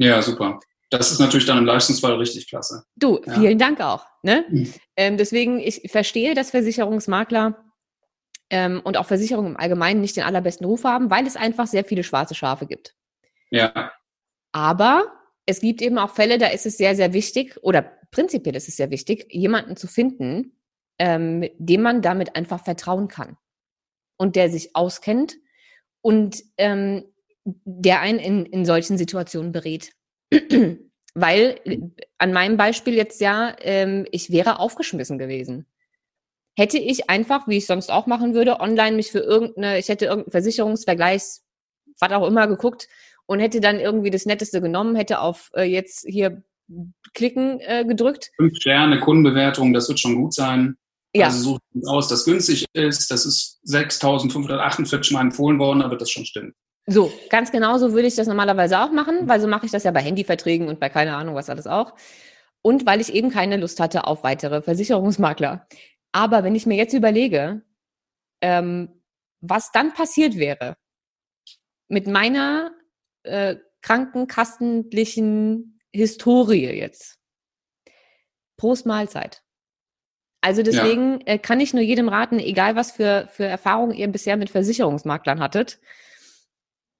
Ja, super. Das ist natürlich dann im Leistungsfall richtig klasse. Du, ja. vielen Dank auch. Ne? Mhm. Ähm, deswegen, ich verstehe, dass Versicherungsmakler ähm, und auch Versicherungen im Allgemeinen nicht den allerbesten Ruf haben, weil es einfach sehr viele schwarze Schafe gibt. Ja. Aber es gibt eben auch Fälle, da ist es sehr, sehr wichtig, oder prinzipiell ist es sehr wichtig, jemanden zu finden, ähm, dem man damit einfach vertrauen kann und der sich auskennt und ähm, der einen in, in solchen Situationen berät. Weil äh, an meinem Beispiel jetzt ja, ähm, ich wäre aufgeschmissen gewesen. Hätte ich einfach, wie ich sonst auch machen würde, online mich für irgendeine, ich hätte irgendeinen Versicherungsvergleichs, was auch immer geguckt und hätte dann irgendwie das Netteste genommen, hätte auf äh, jetzt hier klicken äh, gedrückt. Fünf Sterne, Kundenbewertung, das wird schon gut sein. Ja. Also sucht aus, das günstig ist. Das ist 6.548 Mal empfohlen worden, da wird das schon stimmen. So, ganz genau so würde ich das normalerweise auch machen, weil so mache ich das ja bei Handyverträgen und bei keine Ahnung was alles auch. Und weil ich eben keine Lust hatte auf weitere Versicherungsmakler. Aber wenn ich mir jetzt überlege, ähm, was dann passiert wäre mit meiner äh, krankenkassentlichen Historie jetzt. Prost Mahlzeit. Also deswegen ja. äh, kann ich nur jedem raten, egal was für, für Erfahrungen ihr bisher mit Versicherungsmaklern hattet,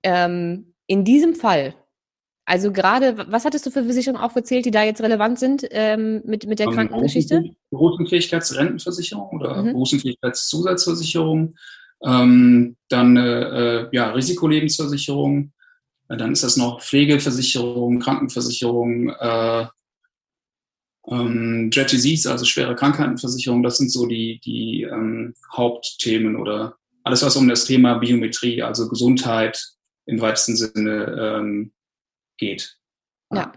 ähm, in diesem Fall, also gerade, was hattest du für Versicherungen aufgezählt, die da jetzt relevant sind ähm, mit, mit der um, Krankengeschichte? Berufsunfähigkeitsrentenversicherung oder mhm. Berufsunfähigkeitszusatzversicherung, ähm, dann äh, äh, ja, Risikolebensversicherung, dann ist das noch Pflegeversicherung, Krankenversicherung, äh, ähm, Disease, also schwere Krankheitenversicherung, das sind so die, die ähm, Hauptthemen oder alles, was um das Thema Biometrie, also Gesundheit im weitesten Sinne ähm, geht. Ja.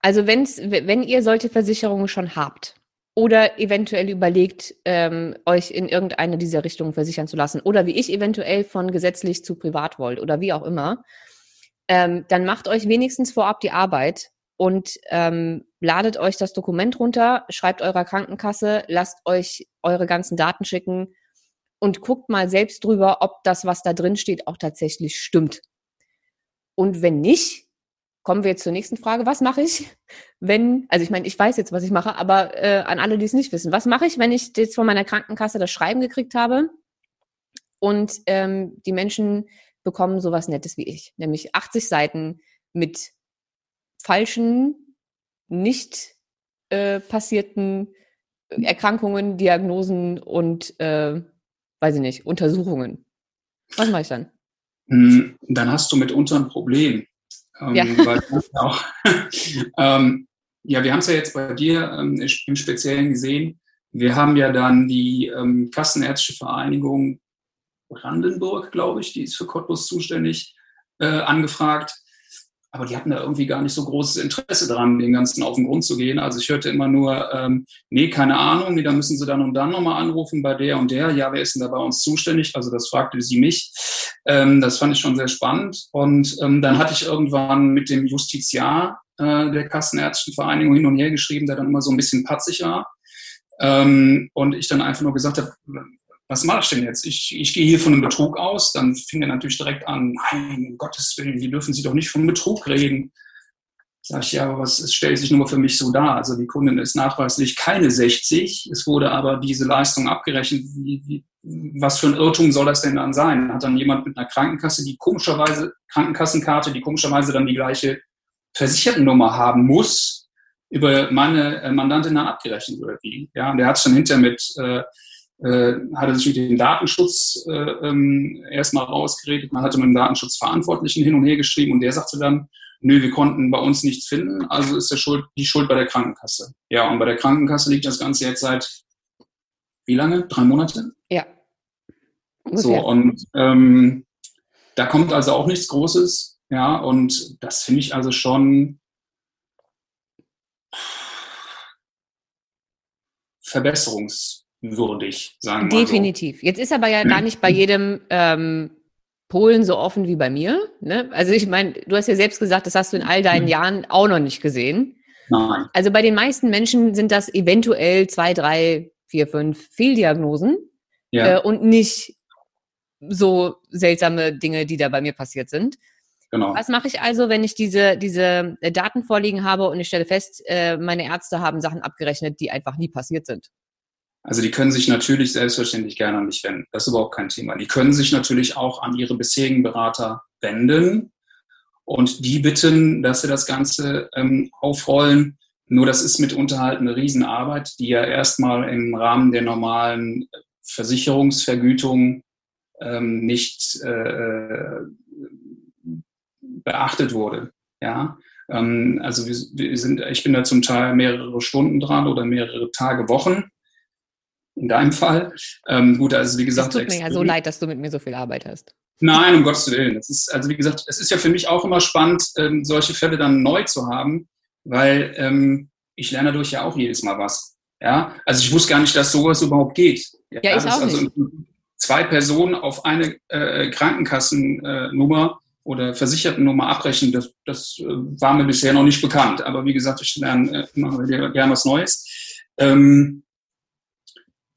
Also wenn's, wenn ihr solche Versicherungen schon habt oder eventuell überlegt, ähm, euch in irgendeine dieser Richtungen versichern zu lassen oder wie ich eventuell von gesetzlich zu privat wollt oder wie auch immer, ähm, dann macht euch wenigstens vorab die Arbeit, und ähm, ladet euch das Dokument runter, schreibt eurer Krankenkasse, lasst euch eure ganzen Daten schicken und guckt mal selbst drüber, ob das, was da drin steht, auch tatsächlich stimmt. Und wenn nicht, kommen wir jetzt zur nächsten Frage. Was mache ich, wenn, also ich meine, ich weiß jetzt, was ich mache, aber äh, an alle, die es nicht wissen, was mache ich, wenn ich jetzt von meiner Krankenkasse das Schreiben gekriegt habe und ähm, die Menschen bekommen sowas Nettes wie ich, nämlich 80 Seiten mit falschen, nicht äh, passierten Erkrankungen, Diagnosen und, äh, weiß ich nicht, Untersuchungen. Was mache ich dann? Hm, dann hast du mitunter ein Problem. Ähm, ja. Auch, ähm, ja, wir haben es ja jetzt bei dir ähm, im Speziellen gesehen. Wir haben ja dann die ähm, Kassenärztliche Vereinigung Brandenburg, glaube ich, die ist für Cottbus zuständig, äh, angefragt aber die hatten da irgendwie gar nicht so großes Interesse daran, den Ganzen auf den Grund zu gehen. Also ich hörte immer nur, ähm, nee, keine Ahnung, nee, da müssen sie dann und dann nochmal anrufen bei der und der. Ja, wer ist denn da bei uns zuständig? Also das fragte sie mich. Ähm, das fand ich schon sehr spannend. Und ähm, dann hatte ich irgendwann mit dem Justiziar äh, der Kassenärztlichen Vereinigung hin und her geschrieben, der dann immer so ein bisschen patzig war. Ähm, und ich dann einfach nur gesagt habe, was mache ich denn jetzt? Ich, ich gehe hier von einem Betrug aus. Dann fing er natürlich direkt an, nein, um Gottes Willen, hier dürfen Sie doch nicht von Betrug reden. Sag ich, ja, aber was es stellt sich nur für mich so dar? Also die Kundin ist nachweislich keine 60. Es wurde aber diese Leistung abgerechnet. Wie, wie, was für ein Irrtum soll das denn dann sein? Hat dann jemand mit einer Krankenkasse, die komischerweise, Krankenkassenkarte, die komischerweise dann die gleiche Versichertennummer haben muss, über meine äh, Mandantin dann abgerechnet oder wie? Ja, und der hat es dann hinterher mit, äh, äh, hat er sich mit dem Datenschutz äh, ähm, erstmal rausgeredet. Man hatte mit dem Datenschutzverantwortlichen hin und her geschrieben und der sagte dann, nö, wir konnten bei uns nichts finden, also ist der Schuld, die Schuld bei der Krankenkasse. Ja, und bei der Krankenkasse liegt das Ganze jetzt seit wie lange? Drei Monate? Ja. Ungefähr. So, und ähm, da kommt also auch nichts Großes. Ja, und das finde ich also schon verbesserungswürdig, sagen wir Definitiv. So. Jetzt ist aber ja gar nicht bei jedem ähm, Polen so offen wie bei mir. Ne? Also ich meine, du hast ja selbst gesagt, das hast du in all deinen Jahren auch noch nicht gesehen. Nein. Also bei den meisten Menschen sind das eventuell zwei, drei, vier, fünf Fehldiagnosen ja. äh, und nicht so seltsame Dinge, die da bei mir passiert sind. Genau. Was mache ich also, wenn ich diese, diese äh, Daten vorliegen habe und ich stelle fest, äh, meine Ärzte haben Sachen abgerechnet, die einfach nie passiert sind? Also die können sich natürlich selbstverständlich gerne an mich wenden. Das ist überhaupt kein Thema. Die können sich natürlich auch an ihre bisherigen Berater wenden und die bitten, dass sie das Ganze ähm, aufrollen. Nur das ist mitunter halt eine Riesenarbeit, die ja erstmal im Rahmen der normalen Versicherungsvergütung ähm, nicht äh, beachtet wurde. Ja, ähm, also wir sind, ich bin da zum Teil mehrere Stunden dran oder mehrere Tage, Wochen in deinem Fall. Ähm, gut, also wie gesagt. Es tut mir ja so leid, dass du mit mir so viel Arbeit hast. Nein, um Gottes Willen. Das ist, also wie gesagt, es ist ja für mich auch immer spannend, ähm, solche Fälle dann neu zu haben, weil ähm, ich lerne dadurch ja auch jedes Mal was. Ja, also ich wusste gar nicht, dass sowas überhaupt geht. Ja, ja ich auch also nicht. zwei Personen auf eine äh, Krankenkassennummer oder Versichertennummer abrechnen, das, das äh, war mir bisher noch nicht bekannt. Aber wie gesagt, ich lerne äh, immer gerne was Neues. Ähm,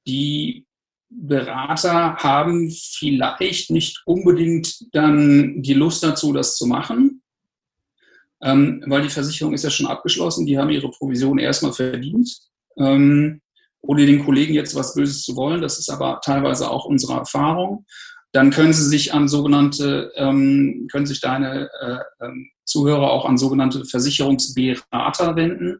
die Berater haben vielleicht nicht unbedingt dann die Lust dazu, das zu machen, ähm, weil die Versicherung ist ja schon abgeschlossen, die haben ihre Provision erstmal verdient. Ähm, ohne den Kollegen jetzt was Böses zu wollen, das ist aber teilweise auch unsere Erfahrung. Dann können sie sich an sogenannte, ähm, können sich deine äh, ähm, Zuhörer auch an sogenannte Versicherungsberater wenden.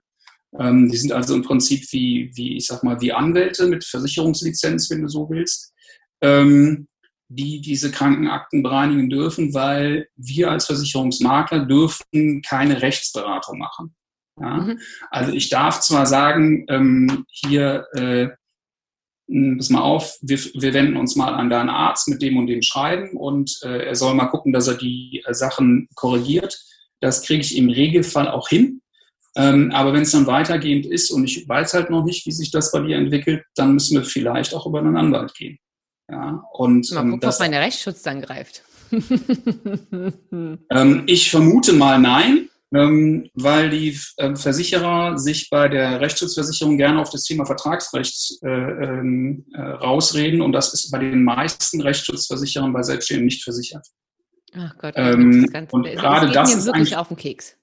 Ähm, die sind also im Prinzip wie, wie, ich sag mal, wie Anwälte mit Versicherungslizenz, wenn du so willst, ähm, die diese Krankenakten bereinigen dürfen, weil wir als Versicherungsmakler dürfen keine Rechtsberatung machen. Ja? Mhm. Also ich darf zwar sagen, ähm, hier, äh, pass mal auf, wir, wir wenden uns mal an deinen Arzt mit dem und dem Schreiben und äh, er soll mal gucken, dass er die äh, Sachen korrigiert. Das kriege ich im Regelfall auch hin. Ähm, aber wenn es dann weitergehend ist und ich weiß halt noch nicht, wie sich das bei dir entwickelt, dann müssen wir vielleicht auch über einen Anwalt gehen. Ja, und mal ähm, gucken, das, ob meine Rechtsschutz dann greift. ähm, ich vermute mal nein, ähm, weil die äh, Versicherer sich bei der Rechtsschutzversicherung gerne auf das Thema Vertragsrecht äh, ähm, äh, rausreden und das ist bei den meisten Rechtsschutzversicherern bei Selbstständigen nicht versichert. Ach Gott, ähm, das Ganze, und gerade das, das ist wirklich auf den Keks.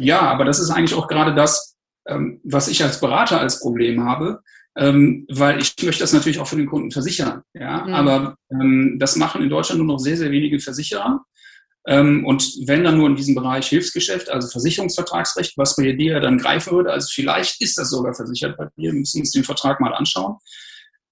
Ja, aber das ist eigentlich auch gerade das, ähm, was ich als Berater als Problem habe, ähm, weil ich möchte das natürlich auch für den Kunden versichern. Ja, mhm. aber ähm, das machen in Deutschland nur noch sehr, sehr wenige Versicherer. Und wenn dann nur in diesem Bereich Hilfsgeschäft, also Versicherungsvertragsrecht, was bei dir dann greifen würde, also vielleicht ist das sogar versichert bei dir, wir müssen uns den Vertrag mal anschauen.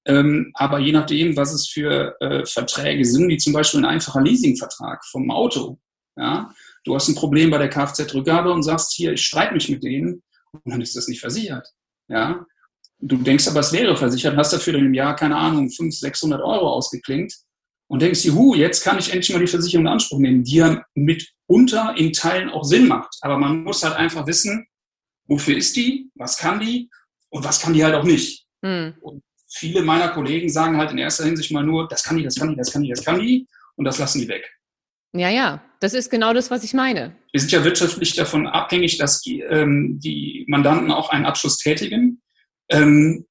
Aber je nachdem, was es für äh, Verträge sind, wie zum Beispiel ein einfacher Leasingvertrag vom Auto, ja, Du hast ein Problem bei der Kfz-Rückgabe und sagst hier, ich streite mich mit denen und dann ist das nicht versichert. Ja? Du denkst aber, es wäre versichert, hast dafür im Jahr, keine Ahnung, 500, 600 Euro ausgeklingt und denkst, juhu, jetzt kann ich endlich mal die Versicherung in Anspruch nehmen, die ja mitunter in Teilen auch Sinn macht. Aber man muss halt einfach wissen, wofür ist die, was kann die und was kann die halt auch nicht. Mhm. Und viele meiner Kollegen sagen halt in erster Hinsicht mal nur, das kann die, das kann die, das kann die, das kann die. und das lassen die weg. Ja, ja, das ist genau das, was ich meine. Wir sind ja wirtschaftlich davon abhängig, dass die, ähm, die Mandanten auch einen Abschluss tätigen. Ähm,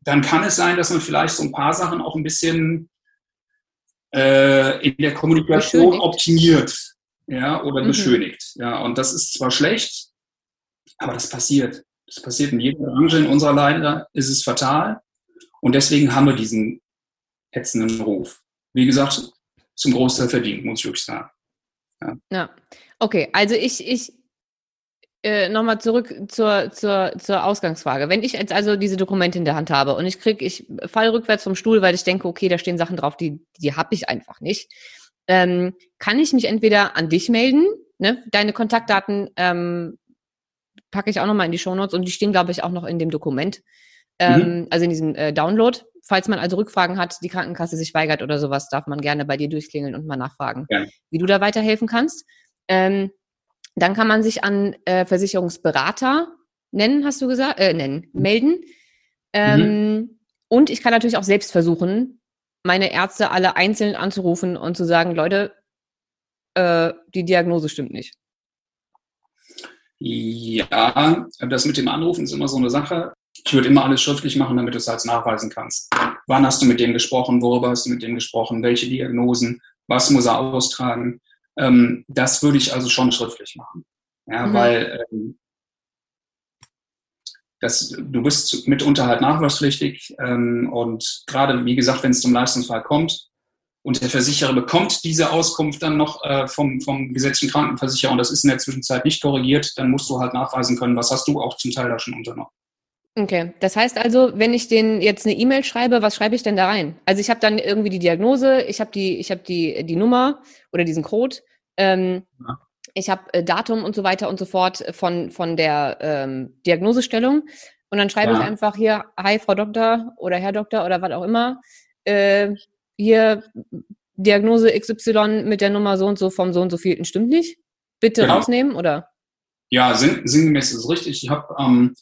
dann kann es sein, dass man vielleicht so ein paar Sachen auch ein bisschen äh, in der Kommunikation optimiert ja, oder mhm. beschönigt. Ja, und das ist zwar schlecht, aber das passiert. Das passiert in jeder Branche. In unserer Leider ist es fatal. Und deswegen haben wir diesen ätzenden Ruf. Wie gesagt, zum Großteil verdient, muss ich wirklich sagen. Ja, ja. okay. Also ich, ich äh, nochmal zurück zur, zur, zur Ausgangsfrage. Wenn ich jetzt also diese Dokumente in der Hand habe und ich kriege, ich falle rückwärts vom Stuhl, weil ich denke, okay, da stehen Sachen drauf, die, die habe ich einfach nicht, ähm, kann ich mich entweder an dich melden, ne? deine Kontaktdaten ähm, packe ich auch nochmal in die Shownotes und die stehen, glaube ich, auch noch in dem Dokument, ähm, mhm. also in diesem äh, Download. Falls man also Rückfragen hat, die Krankenkasse sich weigert oder sowas, darf man gerne bei dir durchklingeln und mal nachfragen, ja. wie du da weiterhelfen kannst. Ähm, dann kann man sich an äh, Versicherungsberater nennen, hast du gesagt, äh, nennen, melden. Ähm, mhm. Und ich kann natürlich auch selbst versuchen, meine Ärzte alle einzeln anzurufen und zu sagen, Leute, äh, die Diagnose stimmt nicht. Ja, das mit dem Anrufen ist immer so eine Sache. Ich würde immer alles schriftlich machen, damit du es als nachweisen kannst. Wann hast du mit dem gesprochen? Worüber hast du mit dem gesprochen? Welche Diagnosen? Was muss er austragen? Ähm, das würde ich also schon schriftlich machen. Ja, mhm. weil ähm, das, du bist mitunter halt nachweispflichtig ähm, und gerade, wie gesagt, wenn es zum Leistungsfall kommt und der Versicherer bekommt diese Auskunft dann noch äh, vom, vom gesetzlichen Krankenversicherer und das ist in der Zwischenzeit nicht korrigiert, dann musst du halt nachweisen können, was hast du auch zum Teil da schon unternommen. Okay, das heißt also, wenn ich den jetzt eine E-Mail schreibe, was schreibe ich denn da rein? Also ich habe dann irgendwie die Diagnose, ich habe die, ich habe die, die Nummer oder diesen Code, ähm, ja. ich habe äh, Datum und so weiter und so fort von, von der ähm, Diagnosestellung und dann schreibe ja. ich einfach hier, hi Frau Doktor oder Herr Doktor oder was auch immer, äh, hier Diagnose XY mit der Nummer so und so vom so und so vielten stimmt nicht. Bitte genau. rausnehmen oder? Ja, sinn, sinngemäß ist es richtig. Ich habe ähm,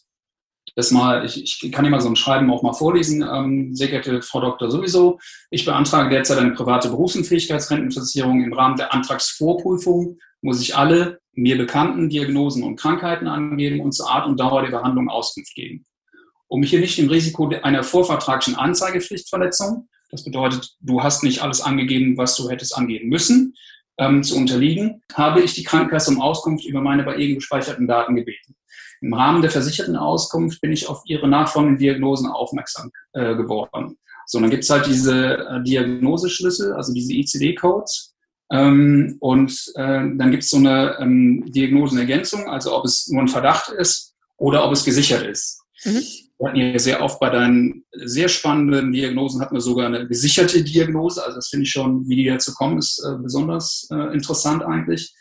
das mal, ich, ich kann mal so ein Schreiben auch mal vorlesen. Ähm, sehr geehrte Frau Doktor sowieso, ich beantrage derzeit eine private Berufsunfähigkeitsrentenversicherung. Im Rahmen der Antragsvorprüfung muss ich alle mir bekannten Diagnosen und Krankheiten angeben und zur Art und Dauer der Behandlung Auskunft geben. Um hier nicht dem Risiko einer vorvertraglichen Anzeigepflichtverletzung, das bedeutet, du hast nicht alles angegeben, was du hättest angeben müssen, ähm, zu unterliegen, habe ich die Krankenkasse um Auskunft über meine bei ihr gespeicherten Daten gebeten. Im Rahmen der versicherten Auskunft bin ich auf ihre nachfolgenden Diagnosen aufmerksam äh, geworden. So, dann gibt es halt diese äh, Diagnoseschlüssel, also diese ICD-Codes. Ähm, und äh, dann gibt es so eine ähm, Diagnosenergänzung, also ob es nur ein Verdacht ist oder ob es gesichert ist. Mhm. Wir hatten hier sehr oft bei deinen sehr spannenden Diagnosen hatten wir sogar eine gesicherte Diagnose. Also das finde ich schon, wie die dazu kommen, ist äh, besonders äh, interessant eigentlich.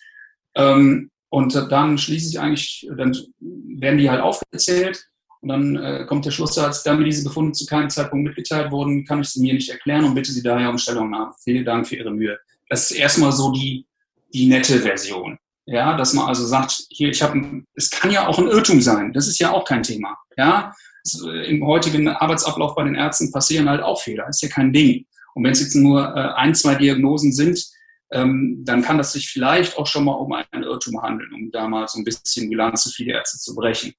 Ähm, und dann schließe ich eigentlich, dann werden die halt aufgezählt und dann äh, kommt der Schlusssatz, da mir diese Befunde zu keinem Zeitpunkt mitgeteilt wurden, kann ich sie mir nicht erklären und bitte Sie daher um Stellungnahme. Vielen Dank für Ihre Mühe. Das ist erstmal so die, die nette Version. Ja, dass man also sagt, hier, ich habe, es kann ja auch ein Irrtum sein. Das ist ja auch kein Thema. Ja, im heutigen Arbeitsablauf bei den Ärzten passieren halt auch Fehler. Ist ja kein Ding. Und wenn es jetzt nur äh, ein, zwei Diagnosen sind, ähm, dann kann das sich vielleicht auch schon mal um einen Irrtum handeln, um da mal so ein bisschen Bilanz zu viele Ärzte zu brechen.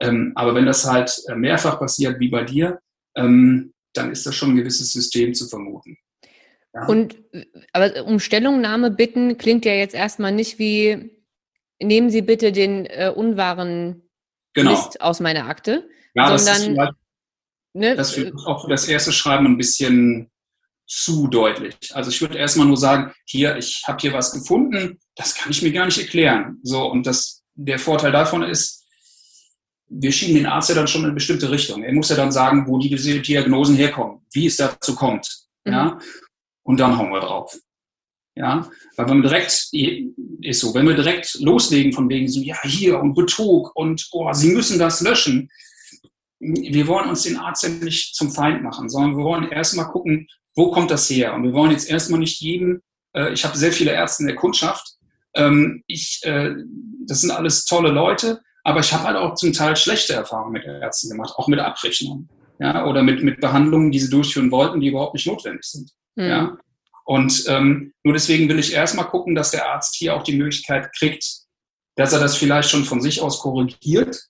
Ähm, aber wenn das halt äh, mehrfach passiert, wie bei dir, ähm, dann ist das schon ein gewisses System zu vermuten. Ja. Und aber um Stellungnahme bitten klingt ja jetzt erstmal nicht wie nehmen Sie bitte den äh, unwahren genau. List aus meiner Akte, ja, sondern das ist, ne, das ist auch für das erste Schreiben ein bisschen zu deutlich. Also ich würde erstmal nur sagen, hier, ich habe hier was gefunden, das kann ich mir gar nicht erklären. So, und das, der Vorteil davon ist, wir schieben den Arzt ja dann schon in eine bestimmte Richtung. Er muss ja dann sagen, wo die Diagnosen herkommen, wie es dazu kommt. Mhm. Ja, und dann hauen wir drauf. Ja, weil wenn wir direkt, ist so, wenn wir direkt loslegen von wegen so, ja, hier und Betrug und, oh, Sie müssen das löschen, wir wollen uns den Arzt ja nicht zum Feind machen, sondern wir wollen erstmal gucken, wo kommt das her? Und wir wollen jetzt erstmal nicht jedem, äh, ich habe sehr viele Ärzte in der Kundschaft, ähm, ich, äh, das sind alles tolle Leute, aber ich habe halt auch zum Teil schlechte Erfahrungen mit Ärzten gemacht, auch mit Abrechnungen, ja, oder mit, mit Behandlungen, die sie durchführen wollten, die überhaupt nicht notwendig sind, mhm. ja. Und ähm, nur deswegen will ich erstmal gucken, dass der Arzt hier auch die Möglichkeit kriegt, dass er das vielleicht schon von sich aus korrigiert,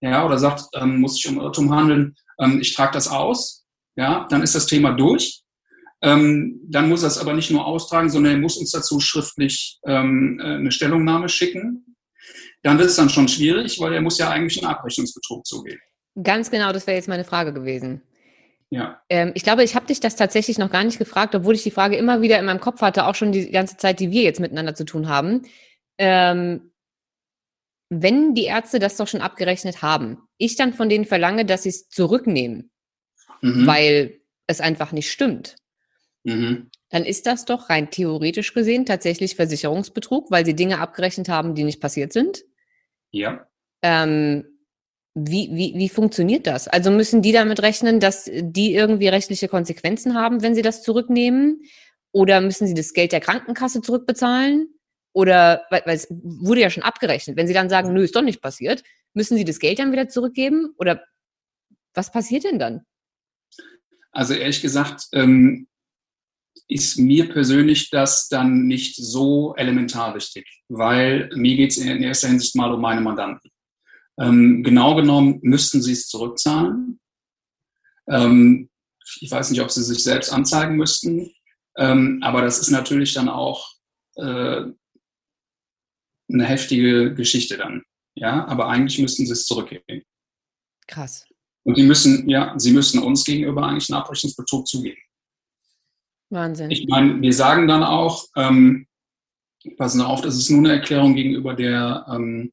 ja, oder sagt, ähm, muss sich um Irrtum handeln, ähm, ich trage das aus, ja, dann ist das Thema durch. Ähm, dann muss er es aber nicht nur austragen, sondern er muss uns dazu schriftlich ähm, äh, eine Stellungnahme schicken. Dann wird es dann schon schwierig, weil er muss ja eigentlich einen Abrechnungsbetrug zugeben. Ganz genau, das wäre jetzt meine Frage gewesen. Ja. Ähm, ich glaube, ich habe dich das tatsächlich noch gar nicht gefragt, obwohl ich die Frage immer wieder in meinem Kopf hatte, auch schon die ganze Zeit, die wir jetzt miteinander zu tun haben. Ähm, wenn die Ärzte das doch schon abgerechnet haben, ich dann von denen verlange, dass sie es zurücknehmen, mhm. weil es einfach nicht stimmt, mhm. dann ist das doch rein theoretisch gesehen tatsächlich Versicherungsbetrug, weil sie Dinge abgerechnet haben, die nicht passiert sind. Ja. Ähm, wie, wie, wie funktioniert das? Also müssen die damit rechnen, dass die irgendwie rechtliche Konsequenzen haben, wenn sie das zurücknehmen? Oder müssen sie das Geld der Krankenkasse zurückbezahlen? Oder, weil, weil es wurde ja schon abgerechnet. Wenn sie dann sagen, nö, ist doch nicht passiert, müssen sie das Geld dann wieder zurückgeben? Oder was passiert denn dann? Also ehrlich gesagt, ähm, ist mir persönlich das dann nicht so elementar wichtig, weil mir geht es in erster Hinsicht mal um meine Mandanten. Ähm, genau genommen müssten sie es zurückzahlen. Ähm, ich weiß nicht, ob sie sich selbst anzeigen müssten, ähm, aber das ist natürlich dann auch äh, eine heftige Geschichte dann. Ja, aber eigentlich müssten sie es zurückgeben. Krass. Und sie müssen, ja, sie müssen uns gegenüber eigentlich einen Abrechnungsbetrug zugeben. Wahnsinn. Ich meine, wir sagen dann auch, ähm, passen auf, das ist nur eine Erklärung gegenüber der ähm,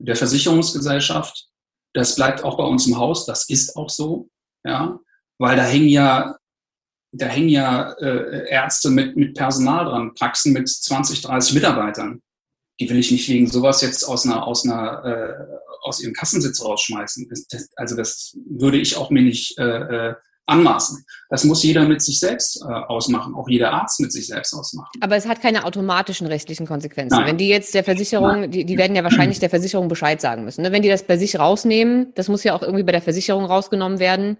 der Versicherungsgesellschaft. Das bleibt auch bei uns im Haus. Das ist auch so, ja, weil da hängen ja, da hängen ja äh, Ärzte mit, mit Personal dran, Praxen mit 20, 30 Mitarbeitern. Die will ich nicht wegen sowas jetzt aus einer, aus einer, äh, aus ihrem Kassensitz rausschmeißen. Das, das, also das würde ich auch mir nicht äh, äh anmaßen. Das muss jeder mit sich selbst äh, ausmachen, auch jeder Arzt mit sich selbst ausmachen. Aber es hat keine automatischen rechtlichen Konsequenzen. Nein. Wenn die jetzt der Versicherung, die, die, werden ja wahrscheinlich der Versicherung Bescheid sagen müssen. Ne? Wenn die das bei sich rausnehmen, das muss ja auch irgendwie bei der Versicherung rausgenommen werden.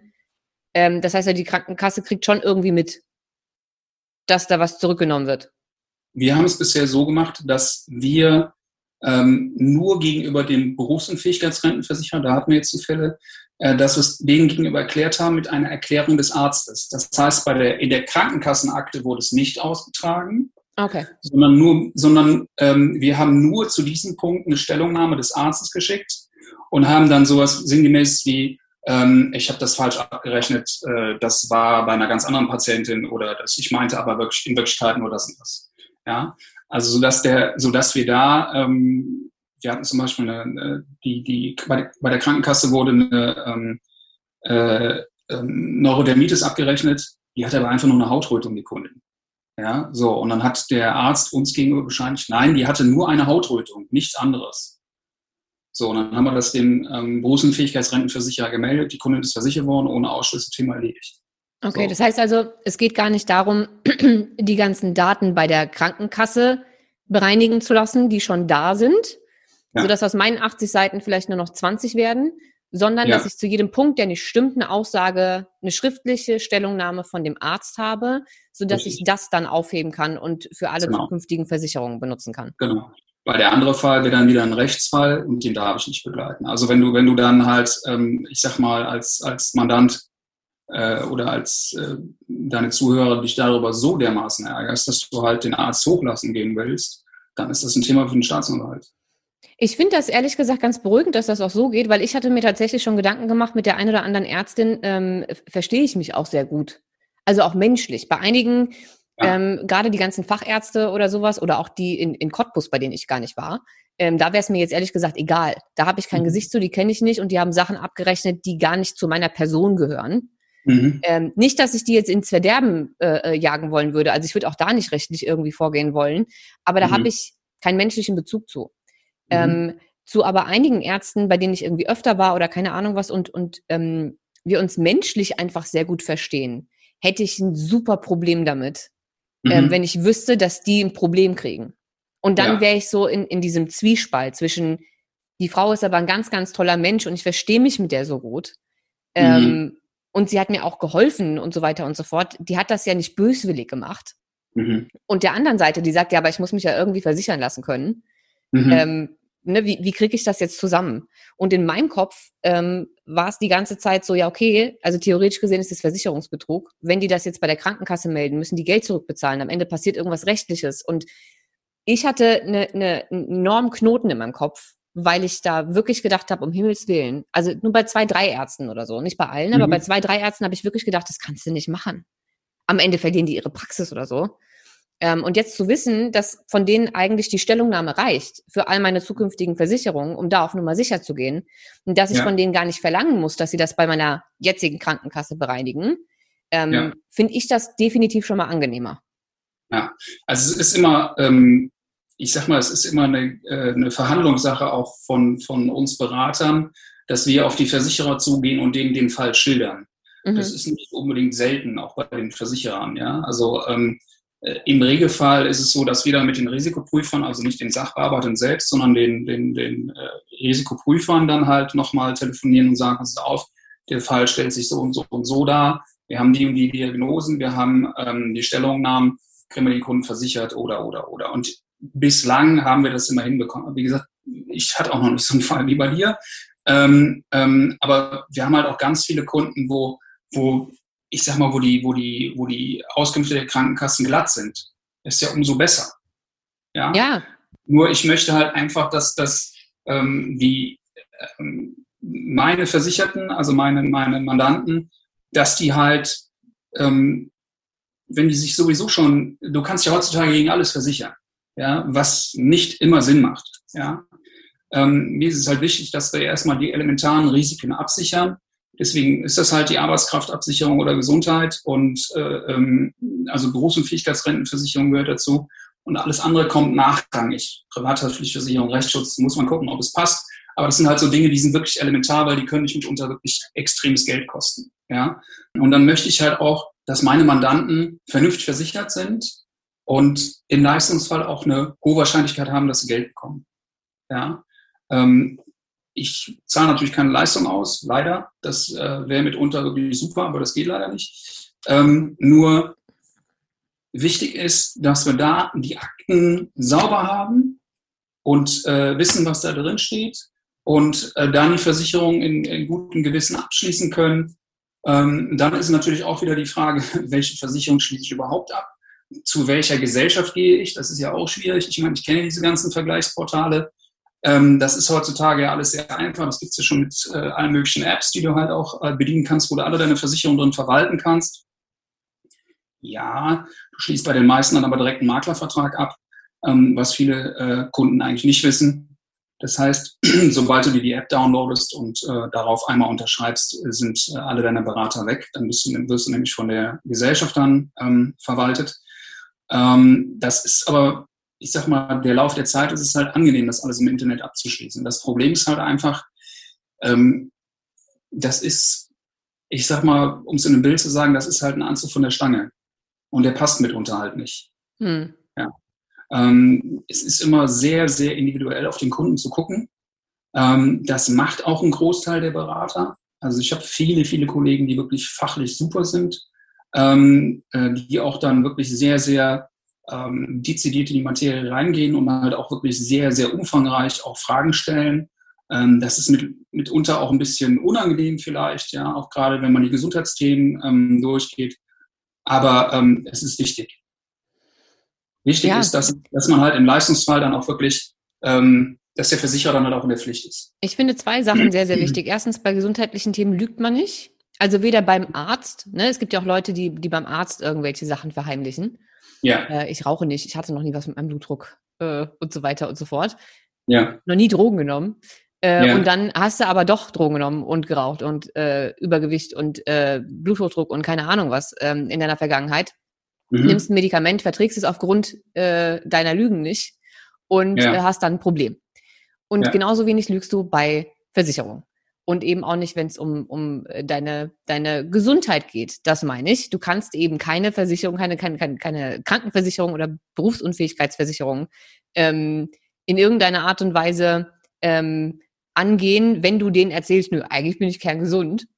Ähm, das heißt ja, die Krankenkasse kriegt schon irgendwie mit, dass da was zurückgenommen wird. Wir haben es bisher so gemacht, dass wir ähm, nur gegenüber dem Berufsunfähigkeitsrentenversicherer, da hatten wir jetzt die Fälle, dass wir es denen gegenüber erklärt haben mit einer Erklärung des Arztes. Das heißt, bei der, in der Krankenkassenakte wurde es nicht ausgetragen, okay. sondern, nur, sondern ähm, wir haben nur zu diesem Punkt eine Stellungnahme des Arztes geschickt und haben dann sowas sinngemäß wie, ähm, ich habe das falsch abgerechnet, äh, das war bei einer ganz anderen Patientin oder das, ich meinte aber wirklich in Wirklichkeit nur das und das. Ja? Also sodass der, sodass wir da ähm, wir hatten zum Beispiel eine, die, die, bei, der Krankenkasse wurde eine ähm, äh, ähm, Neurodermitis abgerechnet, die hatte aber einfach nur eine Hautrötung, die Kundin. Ja, so, und dann hat der Arzt uns gegenüber bescheinigt, nein, die hatte nur eine Hautrötung, nichts anderes. So, und dann haben wir das dem ähm, Berufsunfähigkeitsrentenversicherer gemeldet, die Kundin ist versichert worden, ohne Ausschlüsse, Thema erledigt. Okay, so. das heißt also, es geht gar nicht darum, die ganzen Daten bei der Krankenkasse bereinigen zu lassen, die schon da sind, ja. sodass aus meinen 80 Seiten vielleicht nur noch 20 werden, sondern ja. dass ich zu jedem Punkt, der nicht stimmt, eine Aussage, eine schriftliche Stellungnahme von dem Arzt habe, sodass Richtig. ich das dann aufheben kann und für alle genau. zukünftigen Versicherungen benutzen kann. Genau. Weil der andere Fall wäre dann wieder ein Rechtsfall und den darf ich nicht begleiten. Also wenn du, wenn du dann halt, ähm, ich sag mal, als, als Mandant äh, oder als äh, deine Zuhörer dich darüber so dermaßen ärgerst, dass du halt den Arzt hochlassen gehen willst, dann ist das ein Thema für den Staatsanwalt. Ich finde das ehrlich gesagt ganz beruhigend, dass das auch so geht, weil ich hatte mir tatsächlich schon Gedanken gemacht, mit der einen oder anderen Ärztin ähm, verstehe ich mich auch sehr gut. Also auch menschlich. Bei einigen, ja. ähm, gerade die ganzen Fachärzte oder sowas, oder auch die in, in Cottbus, bei denen ich gar nicht war, ähm, da wäre es mir jetzt ehrlich gesagt egal. Da habe ich kein mhm. Gesicht zu, die kenne ich nicht und die haben Sachen abgerechnet, die gar nicht zu meiner Person gehören. Mhm. Ähm, nicht, dass ich die jetzt ins Verderben äh, äh jagen wollen würde. Also ich würde auch da nicht rechtlich irgendwie vorgehen wollen. Aber da mhm. habe ich keinen menschlichen Bezug zu. Mhm. Ähm, zu aber einigen Ärzten, bei denen ich irgendwie öfter war oder keine Ahnung was und, und ähm, wir uns menschlich einfach sehr gut verstehen, hätte ich ein super Problem damit, ähm, mhm. ähm, wenn ich wüsste, dass die ein Problem kriegen. Und dann ja. wäre ich so in, in diesem Zwiespalt zwischen, die Frau ist aber ein ganz, ganz toller Mensch und ich verstehe mich mit der so gut. Mhm. Ähm, und sie hat mir auch geholfen und so weiter und so fort. Die hat das ja nicht böswillig gemacht. Mhm. Und der anderen Seite, die sagt, ja, aber ich muss mich ja irgendwie versichern lassen können. Mhm. Ähm, ne, wie, wie kriege ich das jetzt zusammen? Und in meinem Kopf ähm, war es die ganze Zeit so, ja, okay, also theoretisch gesehen ist das Versicherungsbetrug. Wenn die das jetzt bei der Krankenkasse melden, müssen die Geld zurückbezahlen. Am Ende passiert irgendwas Rechtliches. Und ich hatte eine, eine, einen enormen Knoten in meinem Kopf, weil ich da wirklich gedacht habe, um Himmels Willen, also nur bei zwei, drei Ärzten oder so, nicht bei allen, mhm. aber bei zwei, drei Ärzten habe ich wirklich gedacht, das kannst du nicht machen. Am Ende verlieren die ihre Praxis oder so. Ähm, und jetzt zu wissen, dass von denen eigentlich die Stellungnahme reicht für all meine zukünftigen Versicherungen, um da auf Nummer sicher zu gehen, und dass ich ja. von denen gar nicht verlangen muss, dass sie das bei meiner jetzigen Krankenkasse bereinigen, ähm, ja. finde ich das definitiv schon mal angenehmer. Ja, also es ist immer, ähm, ich sag mal, es ist immer eine, äh, eine Verhandlungssache auch von, von uns Beratern, dass wir auf die Versicherer zugehen und denen den Fall schildern. Mhm. Das ist nicht unbedingt selten, auch bei den Versicherern. Ja? Also ähm, äh, im Regelfall ist es so, dass wir dann mit den Risikoprüfern, also nicht den Sachbearbeitern selbst, sondern den, den, den äh, Risikoprüfern dann halt nochmal telefonieren und sagen, pass auf, der Fall stellt sich so und so und so dar. Wir haben die und die Diagnosen, wir haben ähm, die Stellungnahmen, kriegen wir den Kunden versichert oder, oder, oder. Und bislang haben wir das immer hinbekommen. Wie gesagt, ich hatte auch noch nicht so einen Fall wie bei dir. Ähm, ähm, aber wir haben halt auch ganz viele Kunden, wo, wo ich sag mal, wo die, wo die, wo die Auskünfte der Krankenkassen glatt sind. ist ja umso besser. Ja. ja. Nur ich möchte halt einfach, dass, dass ähm, die ähm, meine Versicherten, also meine, meine Mandanten, dass die halt, ähm, wenn die sich sowieso schon, du kannst ja heutzutage gegen alles versichern ja, was nicht immer Sinn macht. Ja. Ähm, mir ist es halt wichtig, dass wir erstmal die elementaren Risiken absichern. Deswegen ist das halt die Arbeitskraftabsicherung oder Gesundheit und äh, ähm, also Berufs- und Fähigkeitsrentenversicherung gehört dazu. Und alles andere kommt nachrangig. Privathaftpflichtversicherung, Rechtsschutz, muss man gucken, ob es passt. Aber das sind halt so Dinge, die sind wirklich elementar, weil die können mich mitunter wirklich extremes Geld kosten. Ja? Und dann möchte ich halt auch, dass meine Mandanten vernünftig versichert sind, und im Leistungsfall auch eine hohe Wahrscheinlichkeit haben, dass sie Geld bekommen. Ja. Ähm, ich zahle natürlich keine Leistung aus, leider. Das äh, wäre mitunter wirklich super, aber das geht leider nicht. Ähm, nur wichtig ist, dass wir da die Akten sauber haben und äh, wissen, was da drin steht und äh, dann die Versicherung in, in gutem Gewissen abschließen können. Ähm, dann ist natürlich auch wieder die Frage, welche Versicherung schließe ich überhaupt ab? zu welcher Gesellschaft gehe ich? Das ist ja auch schwierig. Ich meine, ich kenne diese ganzen Vergleichsportale. Ähm, das ist heutzutage ja alles sehr einfach. Das gibt es ja schon mit äh, allen möglichen Apps, die du halt auch äh, bedienen kannst, wo du alle deine Versicherungen drin verwalten kannst. Ja, du schließt bei den meisten dann aber direkt einen Maklervertrag ab, ähm, was viele äh, Kunden eigentlich nicht wissen. Das heißt, sobald du dir die App downloadest und äh, darauf einmal unterschreibst, sind äh, alle deine Berater weg. Dann bist du, wirst du nämlich von der Gesellschaft dann ähm, verwaltet. Ähm, das ist aber, ich sag mal, der Lauf der Zeit ist es halt angenehm, das alles im Internet abzuschließen. Das Problem ist halt einfach, ähm, das ist, ich sag mal, um es in einem Bild zu sagen, das ist halt ein Anzug von der Stange. Und der passt mitunter halt nicht. Hm. Ja. Ähm, es ist immer sehr, sehr individuell auf den Kunden zu gucken. Ähm, das macht auch einen Großteil der Berater. Also ich habe viele, viele Kollegen, die wirklich fachlich super sind ähm, äh, die auch dann wirklich sehr, sehr ähm, dezidiert in die Materie reingehen und halt auch wirklich sehr, sehr umfangreich auch Fragen stellen. Ähm, das ist mit, mitunter auch ein bisschen unangenehm vielleicht, ja, auch gerade wenn man die Gesundheitsthemen ähm, durchgeht. Aber ähm, es ist wichtig. Wichtig ja. ist, dass, dass man halt im Leistungsfall dann auch wirklich ähm, dass der Versicherer dann halt auch in der Pflicht ist. Ich finde zwei Sachen sehr, sehr wichtig. Erstens, bei gesundheitlichen Themen lügt man nicht. Also weder beim Arzt, ne, es gibt ja auch Leute, die, die beim Arzt irgendwelche Sachen verheimlichen. Ja. Äh, ich rauche nicht, ich hatte noch nie was mit meinem Blutdruck äh, und so weiter und so fort. Ja. Noch nie Drogen genommen. Äh, ja. Und dann hast du aber doch Drogen genommen und geraucht und äh, Übergewicht und äh, Bluthochdruck und keine Ahnung was ähm, in deiner Vergangenheit. Mhm. Nimmst ein Medikament, verträgst es aufgrund äh, deiner Lügen nicht und ja. äh, hast dann ein Problem. Und ja. genauso wenig lügst du bei Versicherung und eben auch nicht, wenn es um, um äh, deine, deine Gesundheit geht. Das meine ich. Du kannst eben keine Versicherung, keine, keine, keine, Krankenversicherung oder Berufsunfähigkeitsversicherung ähm, in irgendeiner Art und Weise ähm, angehen, wenn du denen erzählst, nö, eigentlich bin ich kerngesund.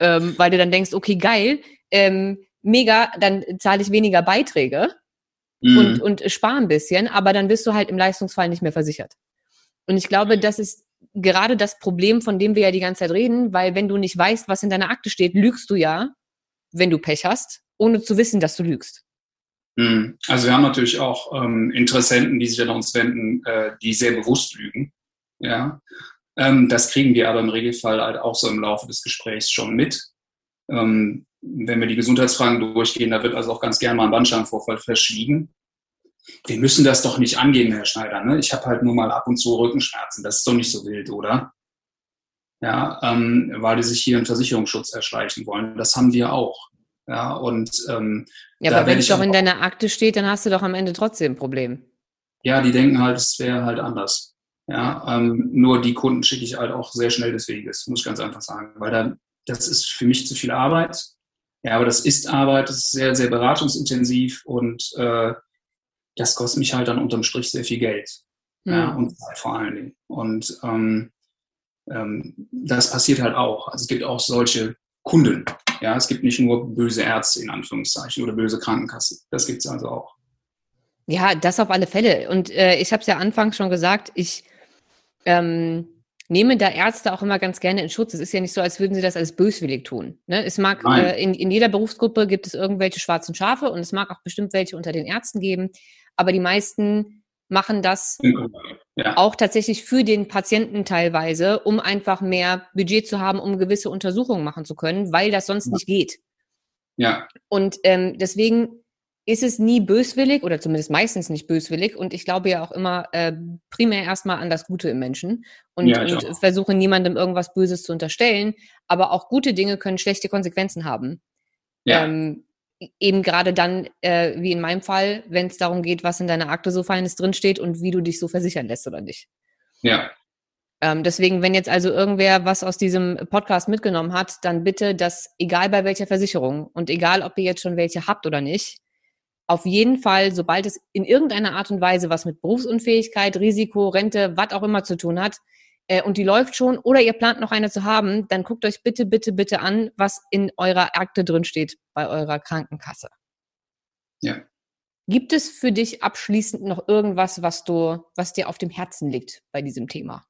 Ähm, weil du dann denkst, okay, geil, ähm, mega, dann zahle ich weniger Beiträge. mhm. und, und spar ein bisschen, aber dann bist du halt im Leistungsfall nicht mehr versichert. Und ich glaube, das ist gerade das Problem, von dem wir ja die ganze Zeit reden, weil wenn du nicht weißt, was in deiner Akte steht, lügst du ja, wenn du Pech hast, ohne zu wissen, dass du lügst. Mhm. Also wir haben natürlich auch ähm, Interessenten, die sich an uns wenden, äh, die sehr bewusst lügen. Ja, ähm, das kriegen wir aber im Regelfall halt auch so im Laufe des Gesprächs schon mit. Ähm, wenn wir die Gesundheitsfragen durchgehen, da wird also auch ganz gerne mal ein Bandscheibenvorfall verschwiegen. Wir müssen das doch nicht angehen, Herr Schneider. Ne? Ich habe halt nur mal ab und zu Rückenschmerzen. Das ist doch nicht so wild, oder? Ja, ähm, weil die sich hier einen Versicherungsschutz erschleichen wollen. Das haben wir auch. Ja, und ähm, ja, aber wenn es doch in deiner Akte steht, dann hast du doch am Ende trotzdem ein Problem. Ja, die denken halt, es wäre halt anders. Ja, ähm, nur die Kunden schicke ich halt auch sehr schnell des Weges, muss ich ganz einfach sagen, weil dann, das ist für mich zu viel Arbeit. Ja, aber das ist Arbeit, das ist sehr, sehr beratungsintensiv und äh, das kostet mich halt dann unterm Strich sehr viel Geld. Mhm. Ja, und Zeit vor allen Dingen. Und ähm, ähm, das passiert halt auch. Also es gibt auch solche Kunden. Ja, es gibt nicht nur böse Ärzte in Anführungszeichen oder böse Krankenkassen. Das gibt es also auch. Ja, das auf alle Fälle. Und äh, ich habe es ja anfangs schon gesagt, ich ähm, nehme da Ärzte auch immer ganz gerne in Schutz. Es ist ja nicht so, als würden sie das als böswillig tun. Ne? Es mag äh, in, in jeder Berufsgruppe gibt es irgendwelche schwarzen Schafe und es mag auch bestimmt welche unter den Ärzten geben, aber die meisten machen das ja. auch tatsächlich für den Patienten teilweise, um einfach mehr Budget zu haben, um gewisse Untersuchungen machen zu können, weil das sonst ja. nicht geht. Ja. Und ähm, deswegen ist es nie böswillig oder zumindest meistens nicht böswillig. Und ich glaube ja auch immer äh, primär erstmal an das Gute im Menschen und, ja, und versuche niemandem irgendwas Böses zu unterstellen. Aber auch gute Dinge können schlechte Konsequenzen haben. Ja. Ähm, eben gerade dann, äh, wie in meinem Fall, wenn es darum geht, was in deiner Akte so Feines drinsteht und wie du dich so versichern lässt oder nicht. Ja. Ähm, deswegen, wenn jetzt also irgendwer was aus diesem Podcast mitgenommen hat, dann bitte, dass egal bei welcher Versicherung und egal, ob ihr jetzt schon welche habt oder nicht, auf jeden Fall, sobald es in irgendeiner Art und Weise was mit Berufsunfähigkeit, Risiko, Rente, was auch immer zu tun hat, äh, und die läuft schon oder ihr plant noch eine zu haben, dann guckt euch bitte, bitte, bitte an, was in eurer Akte drin steht bei eurer Krankenkasse. Ja. Gibt es für dich abschließend noch irgendwas, was du, was dir auf dem Herzen liegt bei diesem Thema?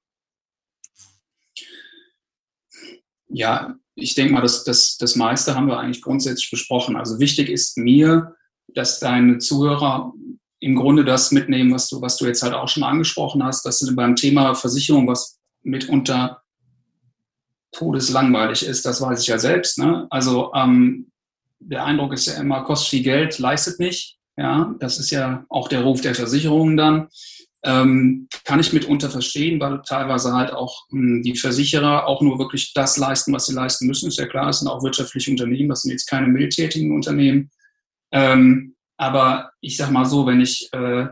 Ja, ich denke mal, das, das, das meiste haben wir eigentlich grundsätzlich besprochen. Also wichtig ist mir, dass deine Zuhörer im Grunde das mitnehmen, was du, was du jetzt halt auch schon angesprochen hast, dass du beim Thema Versicherung, was mitunter todeslangweilig ist, das weiß ich ja selbst. Ne? Also ähm, der Eindruck ist ja immer, kostet viel Geld, leistet nicht. Ja, das ist ja auch der Ruf der Versicherungen dann. Ähm, kann ich mitunter verstehen, weil teilweise halt auch mh, hm, die Versicherer auch nur wirklich das leisten, was sie leisten müssen. Ist ja klar, es sind auch wirtschaftliche Unternehmen, das sind jetzt keine mildtätigen Unternehmen. Ähm, aber ich sag mal so, wenn ich äh,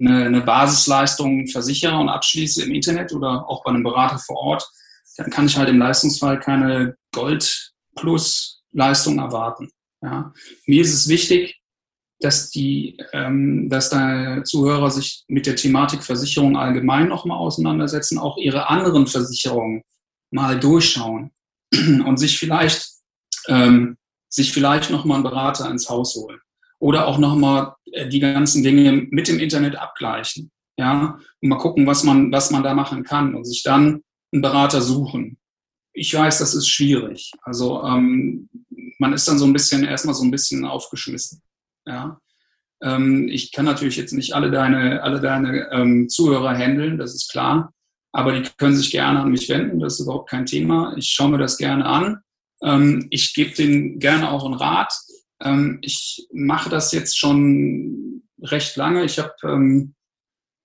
eine, eine Basisleistung versichere und abschließe im Internet oder auch bei einem Berater vor Ort, dann kann ich halt im Leistungsfall keine Gold-Plus-Leistung erwarten. Ja. Mir ist es wichtig, dass die, ähm, dass da Zuhörer sich mit der Thematik Versicherung allgemein nochmal auseinandersetzen, auch ihre anderen Versicherungen mal durchschauen und sich vielleicht ähm, sich vielleicht nochmal einen Berater ins Haus holen oder auch nochmal äh, die ganzen Dinge mit dem Internet abgleichen. Ja, und mal gucken, was man, was man da machen kann und sich dann einen Berater suchen. Ich weiß, das ist schwierig. Also ähm, man ist dann so ein bisschen erstmal so ein bisschen aufgeschmissen. Ja. Ähm, ich kann natürlich jetzt nicht alle deine, alle deine ähm, Zuhörer handeln, das ist klar. Aber die können sich gerne an mich wenden, das ist überhaupt kein Thema. Ich schaue mir das gerne an. Ähm, ich gebe denen gerne auch einen Rat. Ähm, ich mache das jetzt schon recht lange. Ich habe ähm,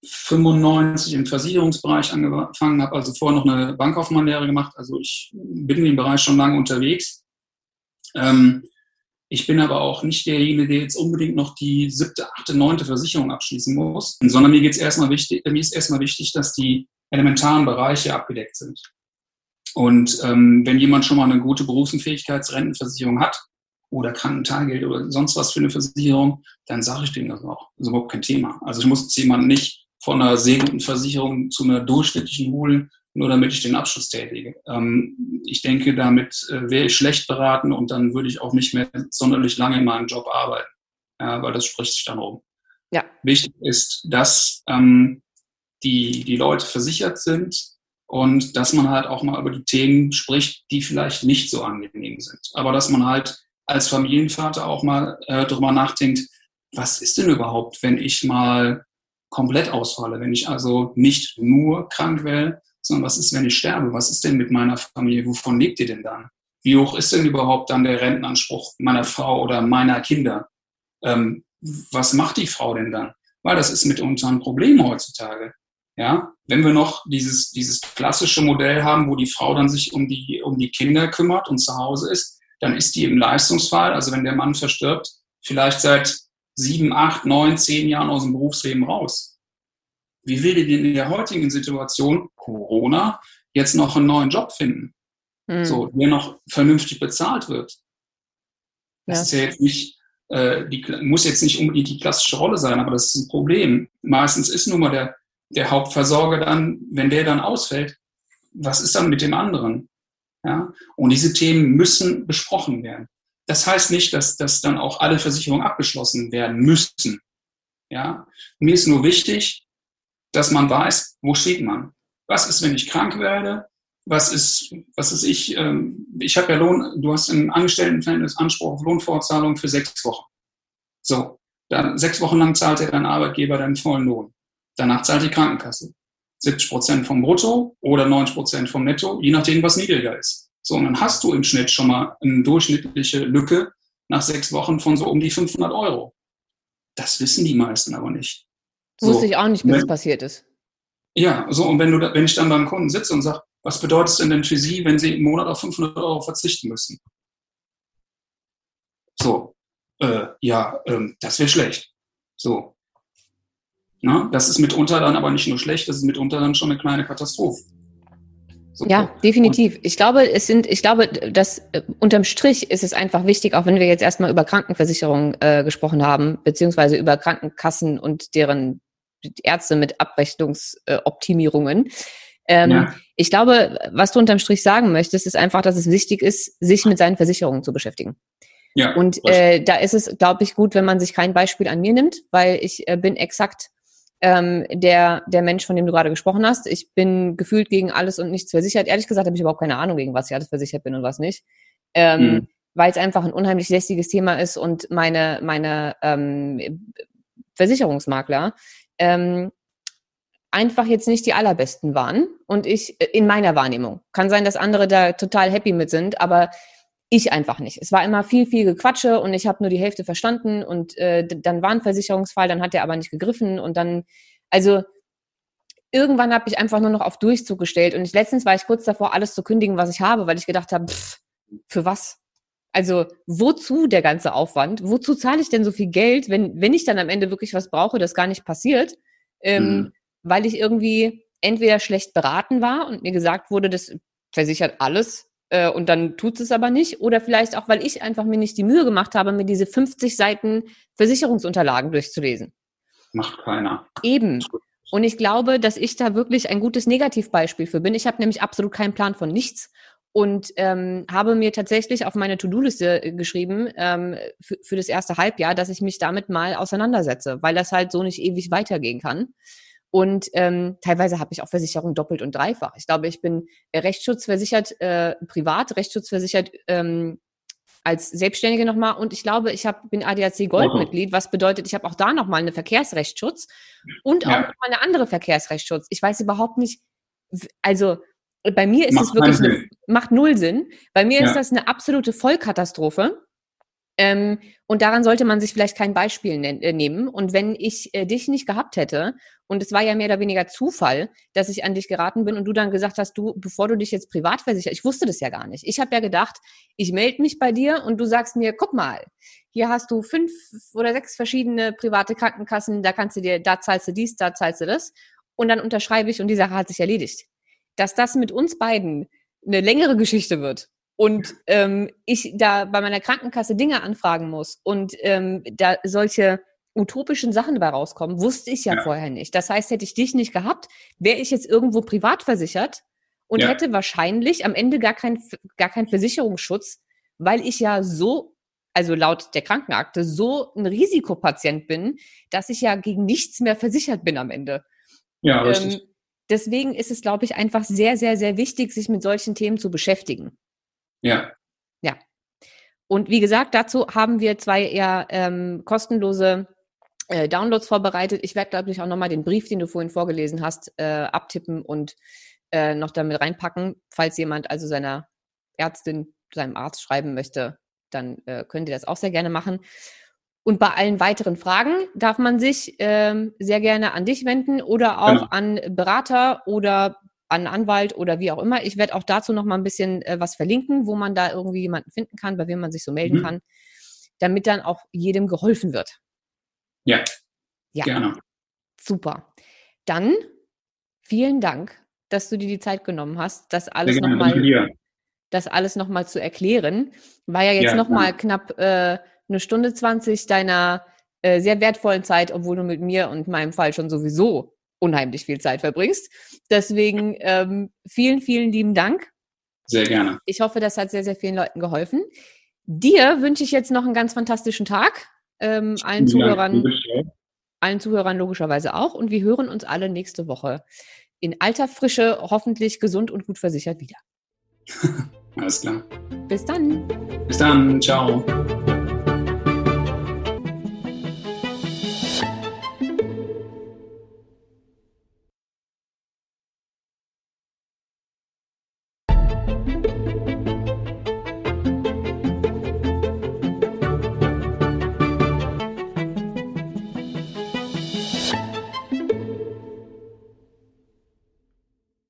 95 im Versicherungsbereich angefangen, habe also vorher noch eine Bankkaufmannlehre gemacht. Also ich bin in dem Bereich schon lange unterwegs. Ähm, ich bin aber auch nicht derjenige, der jetzt unbedingt noch die siebte, achte, neunte Versicherung abschließen muss, sondern mir geht's erstmal wichtig, mir ist erstmal wichtig, dass die elementaren Bereiche abgedeckt sind. Und ähm, wenn jemand schon mal eine gute Berufsunfähigkeitsrentenversicherung hat oder Krankentagegeld oder sonst was für eine Versicherung, dann sage ich dem das auch. Das ist überhaupt kein Thema. Also ich muss jetzt jemanden nicht von einer sehr guten Versicherung zu einer durchschnittlichen holen, nur damit ich den Abschluss tätige. Ähm, ich denke, damit äh, wäre ich schlecht beraten und dann würde ich auch nicht mehr sonderlich lange in meinem Job arbeiten. ja, weil das spricht sich dann rum. Ja. Wichtig ist, dass ähm, die, die Leute versichert sind und dass man halt auch mal über die Themen spricht, die vielleicht nicht so angenehm sind. Aber dass man halt als Familienvater auch mal äh, darüber nachdenkt, was ist denn überhaupt, wenn ich mal komplett ausfalle, wenn ich also nicht nur krank werde, sondern was ist, wenn ich sterbe? Was ist denn mit meiner Familie? Wovon lebt ihr denn dann? Wie hoch ist denn überhaupt dann der Rentenanspruch meiner Frau oder meiner Kinder? Ähm, was macht die Frau denn dann? Weil das ist mitunter ein Problem heutzutage. Ja, wenn wir noch dieses, dieses klassische Modell haben, wo die Frau dann sich um die, um die Kinder kümmert und zu Hause ist, dann ist die im Leistungsfall, also wenn der Mann verstirbt, vielleicht seit sieben, acht, neun, zehn Jahren aus dem Berufsleben raus. Wie will die denn in der heutigen Situation, Corona, jetzt noch einen neuen Job finden? Hm. So, der noch vernünftig bezahlt wird. Das ja. ist ja jetzt nicht, äh, die, muss jetzt nicht unbedingt die klassische Rolle sein, aber das ist ein Problem. Meistens ist nun mal der, der Hauptversorger dann, wenn der dann ausfällt, was ist dann mit dem anderen? Ja? Und diese Themen müssen besprochen werden. Das heißt nicht, dass, dass dann auch alle Versicherungen abgeschlossen werden müssen. Ja? Mir ist nur wichtig, dass man weiß, wo steht man. Was ist, wenn ich krank werde? Was ist, was ist ich? Ähm, ich habe ja Lohn, du hast im Angestelltenverhältnis Anspruch auf Lohnfortzahlung für sechs Wochen. So, dann sechs Wochen lang zahlt dir dein Arbeitgeber deinen vollen Lohn. Danach zahlt die Krankenkasse. 70 Prozent vom Brutto oder 90 Prozent vom Netto, je nachdem, was niedriger ist. So, und dann hast du im Schnitt schon mal eine durchschnittliche Lücke nach sechs Wochen von so um die 500 Euro. Das wissen die meisten aber nicht. So, Wusste ich auch nicht, bis es passiert ist. Ja, so, und wenn, du, wenn ich dann beim Kunden sitze und sage, was bedeutet es denn denn für Sie, wenn Sie im Monat auf 500 Euro verzichten müssen? So, äh, ja, äh, das wäre schlecht. So, na, das ist mitunter dann aber nicht nur schlecht, das ist mitunter dann schon eine kleine Katastrophe. So. Ja, definitiv. Ich glaube, es sind, ich glaube, dass äh, unterm Strich ist es einfach wichtig, auch wenn wir jetzt erstmal über Krankenversicherung äh, gesprochen haben, beziehungsweise über Krankenkassen und deren Ärzte mit Abrechnungsoptimierungen. Ähm, ja. Ich glaube, was du unterm Strich sagen möchtest, ist einfach, dass es wichtig ist, sich mit seinen Versicherungen zu beschäftigen. Ja, und äh, da ist es, glaube ich, gut, wenn man sich kein Beispiel an mir nimmt, weil ich äh, bin exakt ähm, der, der Mensch, von dem du gerade gesprochen hast. Ich bin gefühlt gegen alles und nichts versichert. Ehrlich gesagt habe ich überhaupt keine Ahnung, gegen was ich alles versichert bin und was nicht. Ähm, mhm. Weil es einfach ein unheimlich lästiges Thema ist und meine, meine ähm, Versicherungsmakler ähm, einfach jetzt nicht die allerbesten waren. Und ich, äh, in meiner Wahrnehmung, kann sein, dass andere da total happy mit sind, aber ich einfach nicht. Es war immer viel, viel Gequatsche und ich habe nur die Hälfte verstanden und äh, dann war ein Versicherungsfall, dann hat der aber nicht gegriffen und dann, also irgendwann habe ich einfach nur noch auf Durchzug gestellt und ich, letztens war ich kurz davor, alles zu kündigen, was ich habe, weil ich gedacht habe, pff, für was? Also wozu der ganze Aufwand? Wozu zahle ich denn so viel Geld, wenn, wenn ich dann am Ende wirklich was brauche, das gar nicht passiert? Ähm, mhm. Weil ich irgendwie entweder schlecht beraten war und mir gesagt wurde, das versichert alles äh, und dann tut es aber nicht. Oder vielleicht auch, weil ich einfach mir nicht die Mühe gemacht habe, mir diese 50 Seiten Versicherungsunterlagen durchzulesen. Macht keiner. Eben. Und ich glaube, dass ich da wirklich ein gutes Negativbeispiel für bin. Ich habe nämlich absolut keinen Plan von nichts und ähm, habe mir tatsächlich auf meine To-Do-Liste äh, geschrieben ähm, für, für das erste Halbjahr, dass ich mich damit mal auseinandersetze, weil das halt so nicht ewig weitergehen kann. Und ähm, teilweise habe ich auch Versicherungen doppelt und dreifach. Ich glaube, ich bin rechtsschutzversichert, äh, privat, rechtsschutzversichert ähm, als Selbstständige nochmal. Und ich glaube, ich hab, bin ADAC Goldmitglied, was bedeutet, ich habe auch da nochmal eine Verkehrsrechtsschutz und auch ja. nochmal eine andere Verkehrsrechtsschutz. Ich weiß überhaupt nicht, also bei mir ist macht es wirklich, eine, macht null Sinn. Bei mir ja. ist das eine absolute Vollkatastrophe. Ähm, und daran sollte man sich vielleicht kein Beispiel ne nehmen. Und wenn ich äh, dich nicht gehabt hätte, und es war ja mehr oder weniger Zufall, dass ich an dich geraten bin und du dann gesagt hast, du, bevor du dich jetzt privat versicherst, ich wusste das ja gar nicht. Ich habe ja gedacht, ich melde mich bei dir und du sagst mir, guck mal, hier hast du fünf oder sechs verschiedene private Krankenkassen, da kannst du dir, da zahlst du dies, da zahlst du das. Und dann unterschreibe ich und die Sache hat sich erledigt. Dass das mit uns beiden eine längere Geschichte wird, und ähm, ich da bei meiner Krankenkasse Dinge anfragen muss und ähm, da solche utopischen Sachen dabei rauskommen, wusste ich ja, ja, vorher nicht. Das heißt, hätte ich dich nicht gehabt, wäre ich jetzt irgendwo privat versichert und ja. hätte wahrscheinlich am Ende gar keinen gar keinen Versicherungsschutz, weil ich ja so also laut der Krankenakte, so ein Risikopatient bin, dass ich ja gegen nichts mehr versichert bin am Ende. Ja, richtig. Ähm, deswegen ist es, glaube ich, einfach sehr, sehr, sehr wichtig, sich mit solchen Themen zu beschäftigen. Ja. Ja. Und wie gesagt, dazu haben wir zwei eher ähm, kostenlose äh, Downloads vorbereitet. Ich werde, glaube ich, auch nochmal den Brief, den du vorhin vorgelesen hast, äh, abtippen und äh, noch damit reinpacken, falls jemand also seiner Ärztin, seinem Arzt schreiben möchte, dann äh, könnt ihr das auch sehr gerne machen. Und bei allen weiteren Fragen darf man sich ähm, sehr gerne an dich wenden oder auch genau. an Berater oder an Anwalt oder wie auch immer. Ich werde auch dazu noch mal ein bisschen äh, was verlinken, wo man da irgendwie jemanden finden kann, bei wem man sich so melden mhm. kann, damit dann auch jedem geholfen wird. Ja. Ja. Gerne. Super. Dann vielen Dank, dass du dir die Zeit genommen hast, das alles nochmal das alles noch mal zu erklären. War ja jetzt ja, noch mal knapp äh, eine Stunde 20 deiner äh, sehr wertvollen Zeit, obwohl du mit mir und meinem Fall schon sowieso unheimlich viel Zeit verbringst. Deswegen ähm, vielen, vielen lieben Dank. Sehr gerne. Ich hoffe, das hat sehr, sehr vielen Leuten geholfen. Dir wünsche ich jetzt noch einen ganz fantastischen Tag. Ähm, allen Zuhörern, allen Zuhörern logischerweise auch. Und wir hören uns alle nächste Woche in alter Frische, hoffentlich gesund und gut versichert wieder. Alles klar. Bis dann. Bis dann. Ciao.